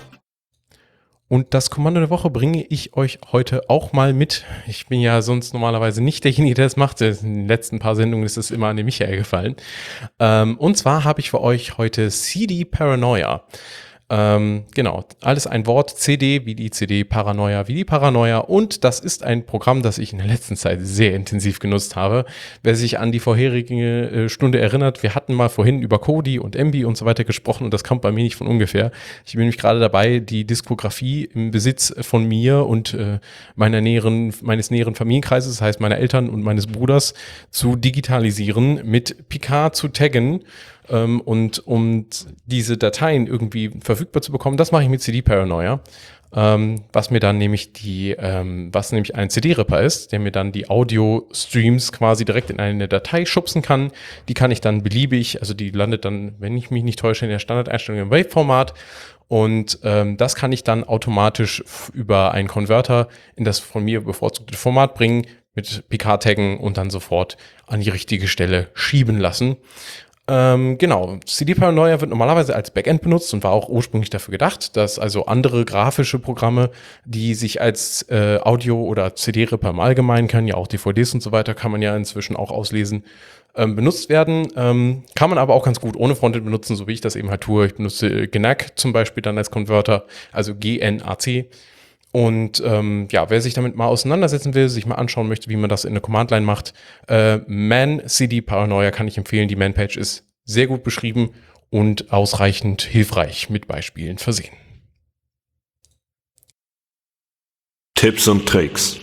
Und das Kommando der Woche bringe ich euch heute auch mal mit. Ich bin ja sonst normalerweise nicht derjenige, der das macht. In den letzten paar Sendungen ist es immer an den Michael gefallen. Ähm, und zwar habe ich für euch heute CD Paranoia. Ähm, genau, alles ein Wort, CD wie die CD, Paranoia wie die Paranoia und das ist ein Programm, das ich in der letzten Zeit sehr intensiv genutzt habe. Wer sich an die vorherige äh, Stunde erinnert, wir hatten mal vorhin über Kodi und Embi und so weiter gesprochen und das kommt bei mir nicht von ungefähr. Ich bin nämlich gerade dabei, die Diskografie im Besitz von mir und äh, meiner näheren, meines näheren Familienkreises, das heißt meiner Eltern und meines Bruders, zu digitalisieren, mit Picard zu taggen ähm, und um diese Dateien irgendwie verfügbar zu bekommen, das mache ich mit CD Paranoia. Ähm, was mir dann nämlich die, ähm, was nämlich ein CD-Ripper ist, der mir dann die Audio-Streams quasi direkt in eine Datei schubsen kann. Die kann ich dann beliebig, also die landet dann, wenn ich mich nicht täusche, in der Standardeinstellung im Wave-Format. Und ähm, das kann ich dann automatisch über einen Konverter in das von mir bevorzugte Format bringen, mit PK-Taggen und dann sofort an die richtige Stelle schieben lassen. Ähm, genau, CD Paranoia wird normalerweise als Backend benutzt und war auch ursprünglich dafür gedacht, dass also andere grafische Programme, die sich als äh, Audio- oder CD-Ripper im Allgemeinen können, ja auch DVDs und so weiter, kann man ja inzwischen auch auslesen, ähm, benutzt werden. Ähm, kann man aber auch ganz gut ohne Frontend benutzen, so wie ich das eben halt tue. Ich benutze GNAC zum Beispiel dann als Converter, also GNAC. Und ähm, ja, wer sich damit mal auseinandersetzen will, sich mal anschauen möchte, wie man das in der Command-Line macht, äh, Man CD Paranoia kann ich empfehlen. Die Man-Page ist sehr gut beschrieben und ausreichend hilfreich mit Beispielen versehen. Tipps und Tricks.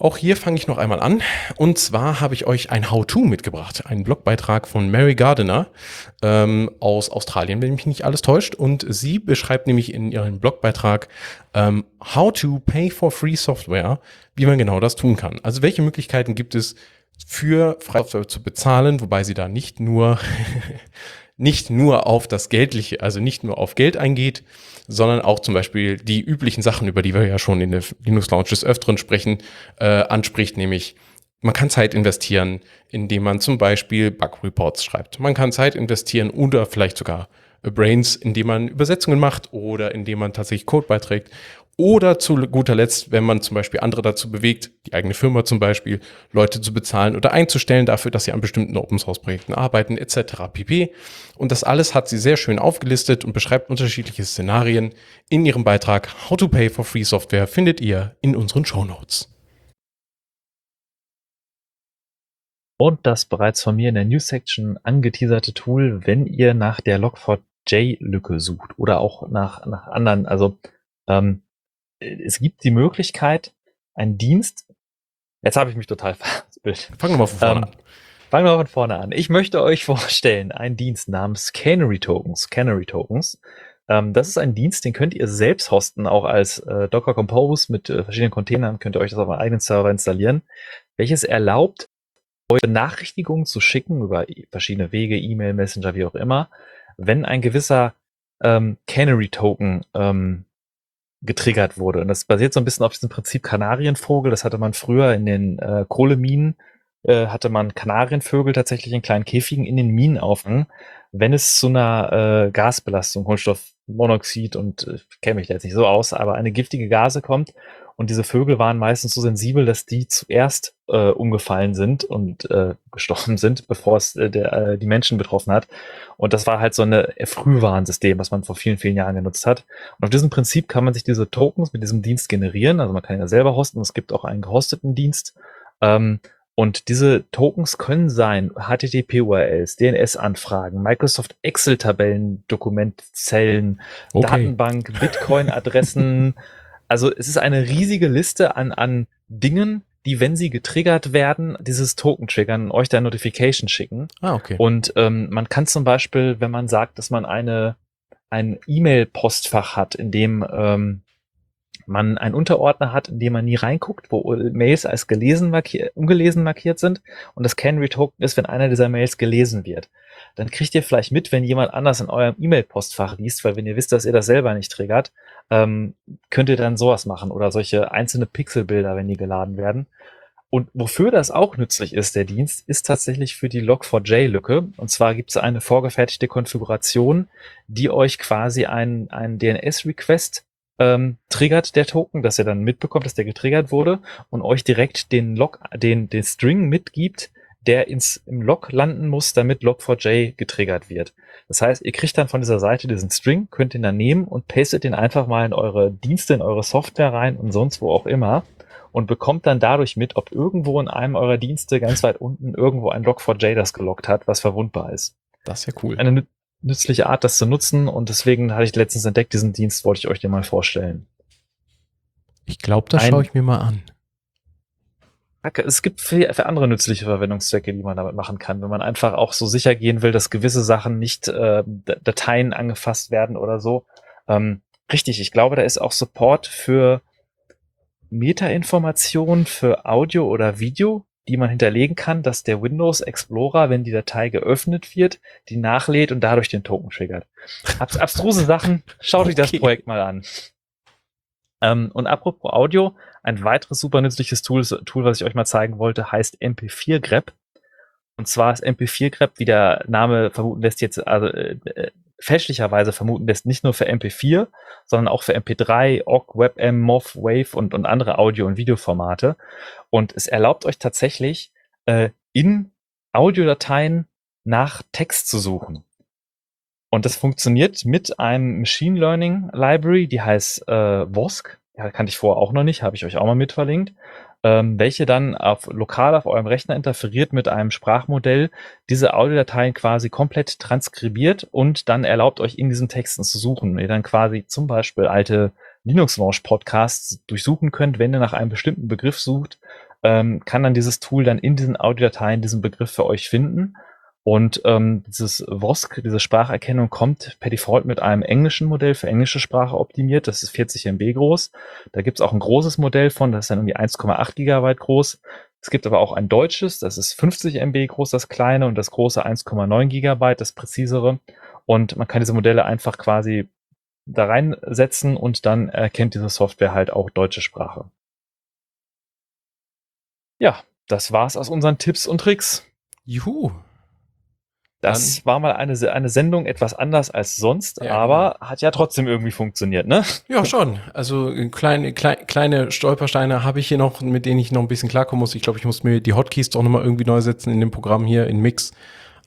Auch hier fange ich noch einmal an. Und zwar habe ich euch ein How-To mitgebracht. Einen Blogbeitrag von Mary Gardiner ähm, aus Australien, wenn mich nicht alles täuscht. Und sie beschreibt nämlich in ihrem Blogbeitrag ähm, How to Pay for Free Software, wie man genau das tun kann. Also welche Möglichkeiten gibt es für freie Software zu bezahlen, wobei sie da nicht nur nicht nur auf das Geldliche, also nicht nur auf Geld eingeht, sondern auch zum Beispiel die üblichen Sachen, über die wir ja schon in der Linux Launch des Öfteren sprechen, äh, anspricht, nämlich man kann Zeit investieren, indem man zum Beispiel Bug Reports schreibt. Man kann Zeit investieren oder vielleicht sogar Brains, indem man Übersetzungen macht oder indem man tatsächlich Code beiträgt. Oder zu guter Letzt, wenn man zum Beispiel andere dazu bewegt, die eigene Firma zum Beispiel, Leute zu bezahlen oder einzustellen dafür, dass sie an bestimmten Open Source Projekten arbeiten, etc. pp. Und das alles hat sie sehr schön aufgelistet und beschreibt unterschiedliche Szenarien. In ihrem Beitrag How to Pay for Free Software findet ihr in unseren Show Notes. Und das bereits von mir in der News Section angeteaserte Tool, wenn ihr nach der Log4j-Lücke sucht oder auch nach, nach anderen, also ähm, es gibt die Möglichkeit, einen Dienst, jetzt habe ich mich total verspillt. Fangen wir mal von vorne Ähm, an. Fangen wir von vorne an. Ich möchte euch vorstellen einen Dienst namens Canary Tokens. Canary Tokens. Ähm, das ist ein Dienst, den könnt ihr selbst hosten, auch als äh, Docker Compose mit äh, verschiedenen Containern könnt ihr euch das auf euren eigenen Server installieren, welches erlaubt, euch Benachrichtigungen zu schicken über verschiedene Wege, E-Mail, Messenger, wie auch immer, wenn ein gewisser ähm, Canary Token ähm, getriggert wurde. Und das basiert so ein bisschen auf diesem Prinzip Kanarienvogel. Das hatte man früher in den äh, Kohleminen, äh, hatte man Kanarienvögel tatsächlich in kleinen Käfigen in den Minen aufgehangen. Wenn es zu einer äh, Gasbelastung, Kohlenstoffmonoxid und äh, kenne mich da jetzt nicht so aus, aber eine giftige Gase kommt und diese Vögel waren meistens so sensibel, dass die zuerst äh, umgefallen sind und äh, gestorben sind, bevor es äh, der, äh, die Menschen betroffen hat. Und das war halt so ein Frühwarnsystem, was man vor vielen, vielen Jahren genutzt hat. Und auf diesem Prinzip kann man sich diese Tokens mit diesem Dienst generieren. Also man kann ja selber hosten. Es gibt auch einen gehosteten Dienst. Ähm, und diese Tokens können sein HTTP-URLs, DNS-Anfragen, Microsoft Excel-Tabellen, Dokumentzellen, okay. Datenbank, Bitcoin-Adressen, Also es ist eine riesige Liste an, an Dingen, die, wenn sie getriggert werden, dieses Token triggern, euch da Notification schicken. Ah, okay. Und ähm, man kann zum Beispiel, wenn man sagt, dass man eine ein E-Mail-Postfach hat, in dem ähm, man einen Unterordner hat, in dem man nie reinguckt, wo Mails als gelesen markiert, ungelesen markiert sind und das Canary Token ist, wenn einer dieser Mails gelesen wird. Dann kriegt ihr vielleicht mit, wenn jemand anders in eurem E-Mail-Postfach liest, weil wenn ihr wisst, dass ihr das selber nicht triggert, ähm, könnt ihr dann sowas machen oder solche einzelne Pixelbilder, wenn die geladen werden. Und wofür das auch nützlich ist, der Dienst, ist tatsächlich für die Log4j-Lücke. Und zwar gibt es eine vorgefertigte Konfiguration, die euch quasi einen, einen DNS-Request ähm, triggert, der Token, dass ihr dann mitbekommt, dass der getriggert wurde und euch direkt den Log, den, den String mitgibt, der ins, im Log landen muss, damit Log4j getriggert wird. Das heißt, ihr kriegt dann von dieser Seite diesen String, könnt ihn dann nehmen und pastet den einfach mal in eure Dienste, in eure Software rein und sonst wo auch immer und bekommt dann dadurch mit, ob irgendwo in einem eurer Dienste ganz weit unten irgendwo ein Log4j das gelockt hat, was verwundbar ist. Das ist ja cool. Eine nützliche Art, das zu nutzen und deswegen hatte ich letztens entdeckt, diesen Dienst wollte ich euch dir mal vorstellen. Ich glaube, das schaue ich mir mal an es gibt für, für, andere nützliche Verwendungszwecke, die man damit machen kann, wenn man einfach auch so sicher gehen will, dass gewisse Sachen nicht äh, Dateien angefasst werden oder so. Ähm, richtig, ich glaube, da ist auch Support für Metainformationen für Audio oder Video, die man hinterlegen kann, dass der Windows Explorer, wenn die Datei geöffnet wird, die nachlädt und dadurch den Token triggert. Abs abstruse Sachen, schaut okay. euch das Projekt mal an. Ähm, und apropos Audio, ein weiteres super nützliches Tool, Tool, was ich euch mal zeigen wollte, heißt MP4grep. Und zwar ist MP4grep, wie der Name vermuten lässt, jetzt also äh, äh, fälschlicherweise vermuten lässt, nicht nur für MP4, sondern auch für MP3, OGG, WebM, MOV, Wave und, und andere Audio- und Videoformate. Und es erlaubt euch tatsächlich, äh, in Audiodateien nach Text zu suchen. Und das funktioniert mit einem Machine Learning Library, die heißt äh, Vosk. Ja, kannte ich vorher auch noch nicht, habe ich euch auch mal mit verlinkt. Ähm, welche dann auf, lokal auf eurem Rechner interferiert mit einem Sprachmodell, diese Audiodateien quasi komplett transkribiert und dann erlaubt euch in diesen Texten zu suchen. Ihr dann quasi zum Beispiel alte Linux Launch Podcasts durchsuchen könnt, wenn ihr nach einem bestimmten Begriff sucht, ähm, kann dann dieses Tool dann in diesen Audiodateien diesen Begriff für euch finden und ähm, dieses WOSC, diese Spracherkennung, kommt per Default mit einem englischen Modell für englische Sprache optimiert. Das ist 40 MB groß. Da gibt's auch ein großes Modell von, das ist dann irgendwie 1,8 Gigabyte groß. Es gibt aber auch ein deutsches, das ist 50 MB groß, das kleine, und das große 1,9 Gigabyte, das präzisere. Und man kann diese Modelle einfach quasi da reinsetzen und dann erkennt diese Software halt auch deutsche Sprache. Ja, das war's aus unseren Tipps und Tricks. Juhu, das Dann, war mal eine, eine Sendung etwas anders als sonst, ja, aber genau. hat ja trotzdem irgendwie funktioniert, ne? Ja, schon. Also kleine, kleine, kleine Stolpersteine habe ich hier noch, mit denen ich noch ein bisschen klarkommen muss. Ich glaube, ich muss mir die Hotkeys doch nochmal irgendwie neu setzen in dem Programm hier, in Mix.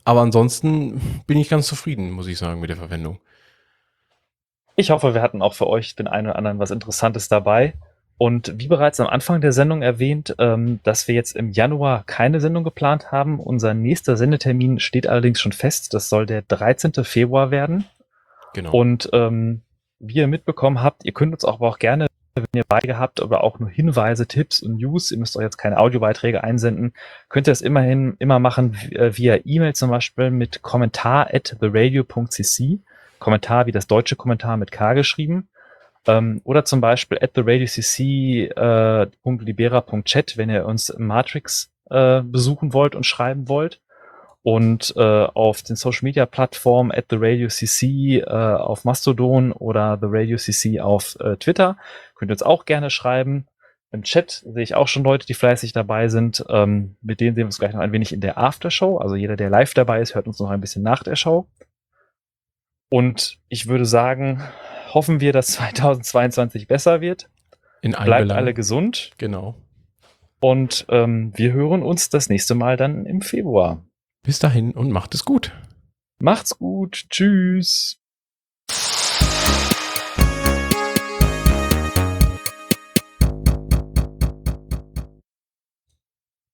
Aber ansonsten bin ich ganz zufrieden, muss ich sagen, mit der Verwendung. Ich hoffe, wir hatten auch für euch den einen oder anderen was Interessantes dabei. Und wie bereits am Anfang der Sendung erwähnt, ähm, dass wir jetzt im Januar keine Sendung geplant haben. Unser nächster Sendetermin steht allerdings schon fest. Das soll der 13. Februar werden. Genau. Und ähm, wie ihr mitbekommen habt, ihr könnt uns auch, aber auch gerne wenn ihr beide habt oder auch nur Hinweise, Tipps und News, ihr müsst euch jetzt keine Audiobeiträge einsenden, könnt ihr das immerhin immer machen äh, via E-Mail zum Beispiel mit kommentar at theradio.cc. Kommentar wie das deutsche Kommentar mit K geschrieben. Ähm, oder zum Beispiel at theradiocc.libera.chat, äh, wenn ihr uns Matrix äh, besuchen wollt und schreiben wollt und äh, auf den Social Media Plattformen at the Radio CC äh, auf Mastodon oder the Radio CC auf äh, Twitter könnt ihr uns auch gerne schreiben. Im Chat sehe ich auch schon Leute, die fleißig dabei sind. Ähm, mit denen sehen wir uns gleich noch ein wenig in der Aftershow. Also jeder, der live dabei ist, hört uns noch ein bisschen nach der Show. Und ich würde sagen, hoffen wir, dass 2022 besser wird. In Bleibt alle gesund. Genau. Und ähm, wir hören uns das nächste Mal dann im Februar. Bis dahin und macht es gut. Macht's gut. Tschüss.